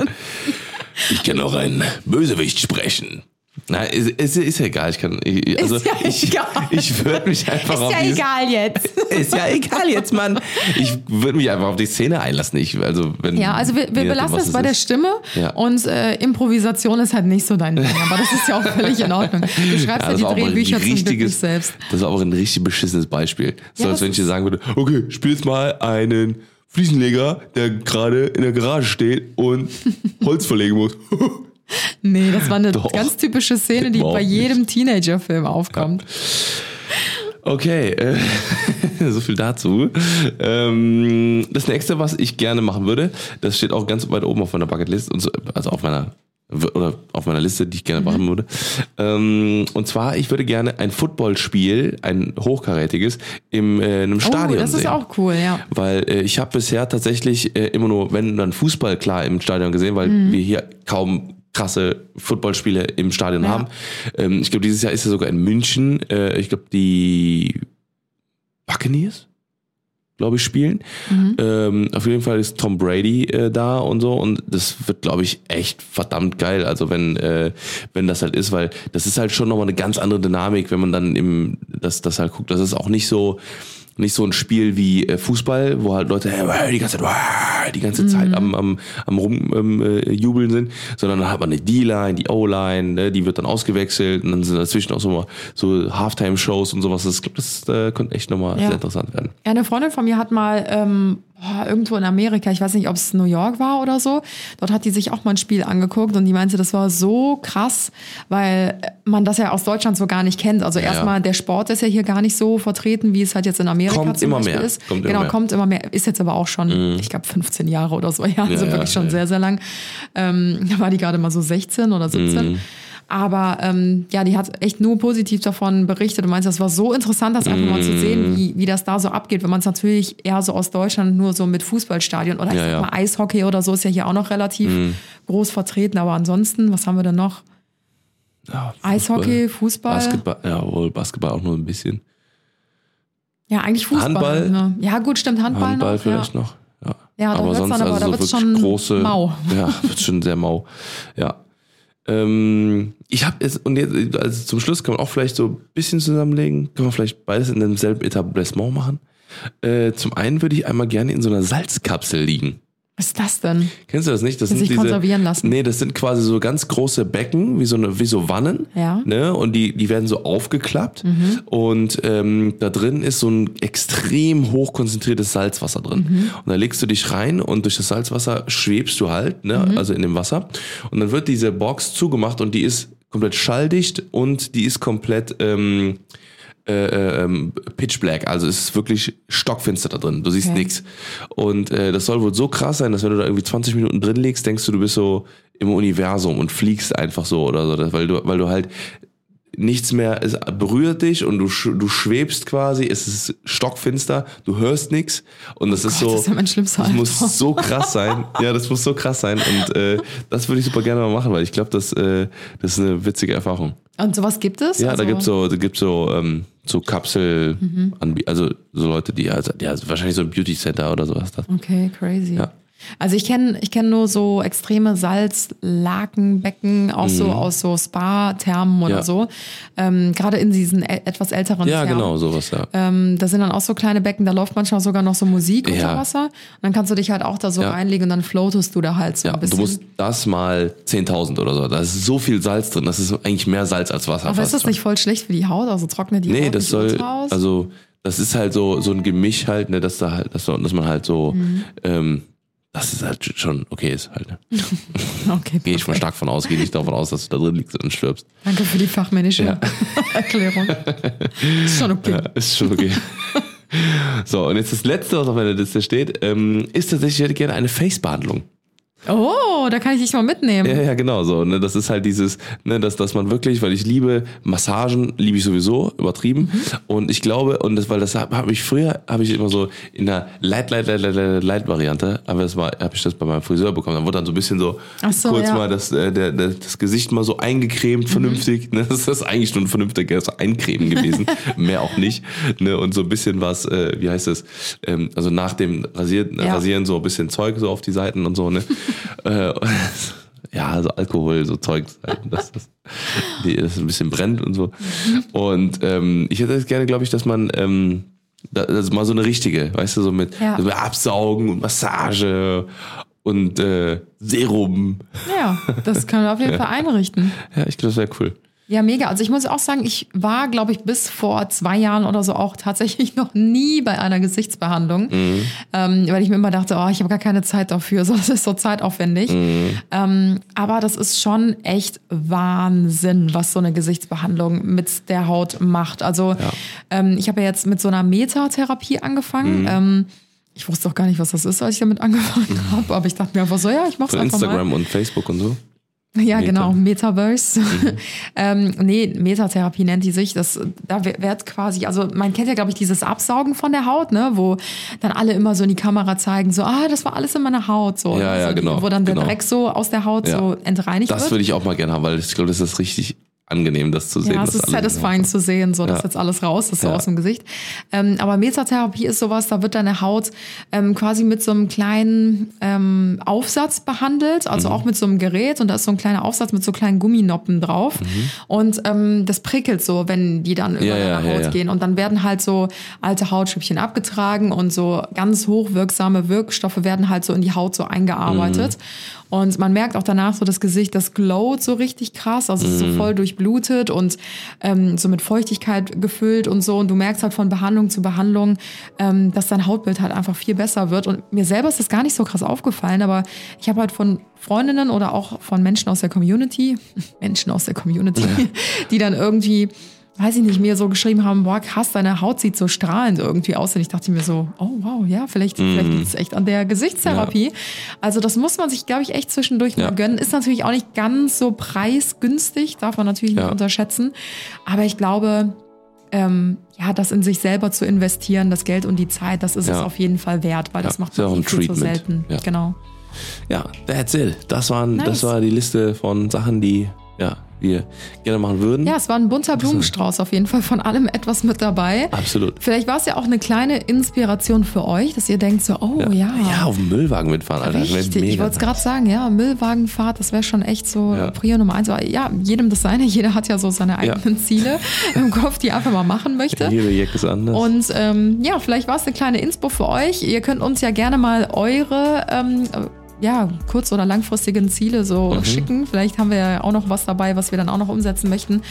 Ich kann auch einen Bösewicht sprechen. Na, ist, ist, ist ja egal. Ich kann, ich, also Ist ja ich, egal. ich würde mich einfach Ist auf ja dieses, egal jetzt. Ist ja egal jetzt, Mann. Ich würde mich einfach auf die Szene einlassen. Ich, also wenn, Ja, also wir, wir belassen es bei der ist. Stimme Ja. und äh, Improvisation ist halt nicht so dein Ding, aber das ist ja auch völlig in Ordnung. Du schreibst ja, das die Drehbücher zum Glück nicht selbst. das war auch ein richtig beschissenes Beispiel. So Ja, als wenn ich dir ist- sagen würde, okay, spiel jetzt mal einen Fliesenleger, der gerade in der Garage steht und Holz verlegen muss. Nee, das war eine Doch. ganz typische Szene, die Überhaupt bei jedem Teenager-Film aufkommt. Okay, äh, so viel dazu. Ähm, das nächste, was ich gerne machen würde, das steht auch ganz weit oben auf meiner Bucketlist, also auf meiner oder auf meiner Liste, die ich gerne Mhm. machen würde. Ähm, und zwar, ich würde gerne ein Footballspiel, ein hochkarätiges, im äh, einem Stadion oh, das ist sehen. auch cool, ja. Weil äh, ich habe bisher tatsächlich äh, immer nur, wenn dann Fußball klar im Stadion gesehen, weil Mhm. wir hier kaum krasse Footballspiele im Stadion Ja. haben. Ähm, ich glaube, dieses Jahr ist er sogar in München. Äh, ich glaube, die Buccaneers, glaube ich, spielen. Mhm. Ähm, auf jeden Fall ist Tom Brady äh, da und so und das wird, glaube ich, echt verdammt geil. Also wenn äh, wenn das halt ist, weil das ist halt schon nochmal eine ganz andere Dynamik, wenn man dann im das das halt guckt. Das ist auch nicht so nicht so ein Spiel wie äh, Fußball, wo halt Leute äh, die ganze Zeit äh, die ganze Zeit am am am rum ähm, äh, jubeln sind, sondern dann hat man eine D-Line, die O-Line, ne, die wird dann ausgewechselt und dann sind dazwischen auch so mal so Halftime-Shows und sowas. Das, das äh, könnte echt nochmal Ja. sehr interessant werden. Ja, eine Freundin von mir hat mal ähm, boah, irgendwo in Amerika, ich weiß nicht, ob es New York war oder so, dort hat die sich auch mal ein Spiel angeguckt und die meinte, das war so krass, weil man das ja aus Deutschland so gar nicht kennt. Also Ja, erstmal, der Sport ist ja hier gar nicht so vertreten, wie es halt jetzt in Amerika Kommt zum immer Beispiel mehr. ist. Kommt immer genau, mehr. Mhm. kommt immer mehr. Ist jetzt aber auch schon, ich glaube, 15 Jahre oder so, ja, also ja, wirklich schon ja. sehr, sehr lang. Ähm, da war die gerade mal so 16 oder 17. Mhm. Aber ähm, ja, die hat echt nur positiv davon berichtet. Du meinst, das war so interessant, das einfach mal zu Mhm. sehen, wie, wie das da so abgeht, wenn man es natürlich eher so aus Deutschland nur so mit Fußballstadion oder ich Ja, sag ja. Mhm. mal Eishockey oder so ist ja hier auch noch relativ groß vertreten. Aber ansonsten, was haben wir denn noch? Ja, Eishockey, Fußball. Basketball, ja, wohl Basketball auch nur ein bisschen. Ja, eigentlich Fußball. Handball? Ne? Ja, gut, stimmt, Handball, Handball noch. vielleicht ja. noch. Ja, Ja, da wird's dann aber- da wird's schon mau. Ja, wird schon sehr mau. Ja. Ähm, ich habe jetzt, und jetzt, also zum Schluss kann man auch vielleicht so ein bisschen zusammenlegen, kann man vielleicht beides in demselben Etablissement machen. Äh, zum einen würde ich einmal gerne in so einer Salzkapsel liegen. Was ist das denn? Kennst du das nicht? Das Sich konservieren lassen. Nee, das sind quasi so ganz große Becken, wie so, eine, wie so Wannen. Ja. Mhm. Ne? Und die, die werden so aufgeklappt. Und ähm, da drin ist so ein extrem hochkonzentriertes Salzwasser drin. Mhm. Und da legst du dich rein und durch das Salzwasser schwebst du halt, ne? Mhm. also in dem Wasser. Und dann wird diese Box zugemacht und die ist komplett schalldicht und die ist komplett ähm, äh, ähm, pitch black, also es ist wirklich stockfinster da drin. Du siehst Okay. nichts. Und äh, das soll wohl so krass sein, dass wenn du da irgendwie 20 Minuten drin liegst, denkst du, du bist so im Universum und fliegst einfach so oder so, weil du, weil du halt nichts mehr, es berührt dich und du, du schwebst quasi, es ist stockfinster, du hörst nichts und das ist Gott, so, das ist ja mein schlimmster das muss so krass sein. Ja, das muss so krass sein und äh, das würde ich super gerne mal machen, weil ich glaube, das, äh, das ist eine witzige Erfahrung. Und sowas gibt es? Ja, also, da gibt's so, da gibt's so, ähm, so Kapsel, also so Leute, die, also, ja, wahrscheinlich so ein Beauty Center oder sowas. Okay, crazy. Ja. Also ich kenne ich kenn nur so extreme Salzlakenbecken, auch so aus so Spa-Thermen oder Mhm. Ja. so. Ähm, Gerade in diesen etwas älteren Ja, Thermen. genau, sowas, ja. Ähm, da sind dann auch so kleine Becken, da läuft manchmal sogar noch so Musik unter Ja. Wasser. Und dann kannst du dich halt auch da so Ja. reinlegen und dann floatest du da halt so Ja, ein bisschen. du musst das mal 10.000 oder so. Da ist so viel Salz drin. Das ist eigentlich mehr Salz als Wasser. Aber ist das schon. nicht voll schlecht für die Haut? Also trocknet die Nee, Haut das nicht soll, aus? also, das ist halt so, so ein Gemisch halt, ne, dass da halt, dass, dass man halt so, Mhm. ähm, dass es halt schon okay ist halt. Ne? okay, Gehe ich mal stark von aus, gehe nicht davon aus, dass du da drin liegst und stirbst. Danke für die fachmännische Ja. Erklärung. Ist schon okay. Ja, ist schon okay. so, und jetzt das letzte, was auf meiner Liste steht, ähm, ist tatsächlich, ich hätte gerne eine Face-Behandlung. Oh, da kann ich dich mal mitnehmen. Ja, ja, genau so. Ne? Das ist halt dieses, ne, dass, dass man wirklich, weil ich liebe Massagen, liebe ich sowieso, übertrieben. Und ich glaube, und das, weil das habe hab ich früher, habe ich immer so in der Light, Light, Light, Light, Light, Light Variante, aber das war, habe ich das bei meinem Friseur bekommen. Dann wurde dann so ein bisschen so, so, kurz ja. Mhm. mal das, äh, der, der, das Gesicht mal so eingecremt, vernünftig. Ne? Das ist eigentlich nur ein vernünftiges Eincremen gewesen. Mehr auch nicht. Ne? Und so ein bisschen was, äh, wie heißt das, ähm, also nach dem Rasieren, Ja. Rasieren so ein bisschen Zeug so auf die Seiten und so, ne? äh, ja, also Alkohol, so Zeug, dass das, das ein bisschen brennt und so. Und ähm, ich hätte jetzt gerne, glaube ich, dass man ähm, da- das ist mal so eine richtige, weißt du, so mit, Ja. so mit Absaugen und Massage und äh, Serum. Ja, das können wir auf jeden Fall einrichten. Ja, ich glaube, das wäre cool. Ja, mega. Also ich muss auch sagen, ich war, glaube ich, bis vor zwei Jahren oder so auch tatsächlich noch nie bei einer Gesichtsbehandlung, ähm, weil ich mir immer dachte, oh, ich habe gar keine Zeit dafür, so, das ist so zeitaufwendig. Ähm, aber das ist schon echt Wahnsinn, was so eine Gesichtsbehandlung mit der Haut macht. Also ähm, ich habe ja jetzt mit so einer Metatherapie angefangen. Ähm, ich wusste auch gar nicht, was das ist, als ich damit angefangen habe, aber ich dachte mir einfach so, ja, ich mache es einfach mal. Instagram und Facebook und so. Ja, Meta. genau, Metaverse. Mhm. ähm, nee, Metatherapie nennt die sich. Das, da wird quasi, also man kennt ja, glaube ich, dieses Absaugen von der Haut, ne, wo dann alle immer so in die Kamera zeigen, so, ah, das war alles in meiner Haut, so. Ja, ne? ja, genau, Wo dann der genau. Dreck so aus der Haut Ja. so entreinigt Das wird. würde ich auch mal gerne haben, weil ich glaube, das ist richtig angenehm, das zu sehen. Ja, es dass ist satisfying zu sehen, so, das Ja. jetzt alles raus, das ist so Ja. aus dem Gesicht. Ähm, aber Metatherapie ist sowas, da wird deine Haut ähm, quasi mit so einem kleinen ähm, Aufsatz behandelt, also Mhm. auch mit so einem Gerät und da ist so ein kleiner Aufsatz mit so kleinen Gumminoppen drauf und ähm, das prickelt so, wenn die dann über Mhm. Ja, deine Haut gehen und dann werden halt so alte Hautschüppchen abgetragen und so ganz hochwirksame Wirkstoffe werden halt so in die Haut so eingearbeitet. Und man merkt auch danach so das Gesicht, das glowt so richtig krass, also es ist so voll durchblutet und ähm, so mit Feuchtigkeit gefüllt und so. Und du merkst halt von Behandlung zu Behandlung, ähm, dass dein Hautbild halt einfach viel besser wird. Und mir selber ist das gar nicht so krass aufgefallen, aber ich habe halt von Freundinnen oder auch von Menschen aus der Community, Menschen aus der Community, die dann irgendwie weiß ich nicht, mir so geschrieben haben, boah, krass, deine Haut sieht so strahlend irgendwie aus. Und ich dachte mir so, oh wow, ja, vielleicht, vielleicht liegt es echt an der Gesichtstherapie. Also das muss man sich, glaube ich, echt zwischendurch Ja. mal gönnen. Ist natürlich auch nicht ganz so preisgünstig, darf man natürlich Ja. nicht unterschätzen. Aber ich glaube, ähm, ja, das in sich selber zu investieren, das Geld und die Zeit, das ist es Ja. auf jeden Fall wert, weil Ja, das macht ja man ein viel, zu selten. Ja. Genau. Ja, that's it. Das, waren, Nice. das war die Liste von Sachen, die ja, wir gerne machen würden. Ja, es war ein bunter Blumenstrauß auf jeden Fall von allem etwas mit dabei. Absolut. Vielleicht war es ja auch eine kleine Inspiration für euch, dass ihr denkt so, oh ja. Ja, auf dem Müllwagen mitfahren, Alter. Richtig, ich wollte es gerade sagen, ja, Müllwagenfahrt, das wäre schon echt so Ja. Prio Nummer eins. Aber ja, jedem das seine, jeder hat ja so seine eigenen Ziele im Kopf, die er einfach mal machen möchte. Jeder Jack ist anders. Und ähm, ja, vielleicht war es eine kleine Inspo für euch. Ihr könnt uns ja gerne mal eure ähm, äh, ja, kurz- oder langfristigen Ziele so Mhm. schicken. Vielleicht haben wir ja auch noch was dabei, was wir dann auch noch umsetzen möchten.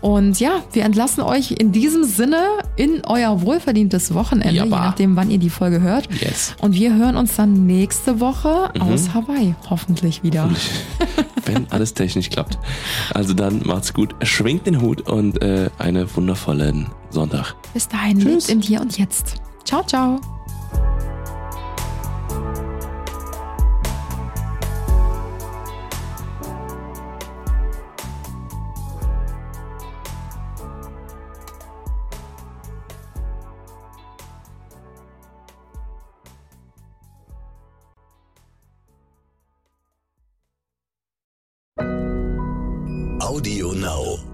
Und ja, wir entlassen euch in diesem Sinne in euer wohlverdientes Wochenende, Ja, je nachdem, wann ihr die Folge hört. Yes. Und wir hören uns dann nächste Woche Mhm. aus Hawaii, hoffentlich wieder. Wenn alles technisch klappt. Also dann macht's gut, schwingt den Hut und äh, einen wundervollen Sonntag. Bis dahin, Tschüss. lebt im Hier und Jetzt. Ciao, ciao. Audio Now.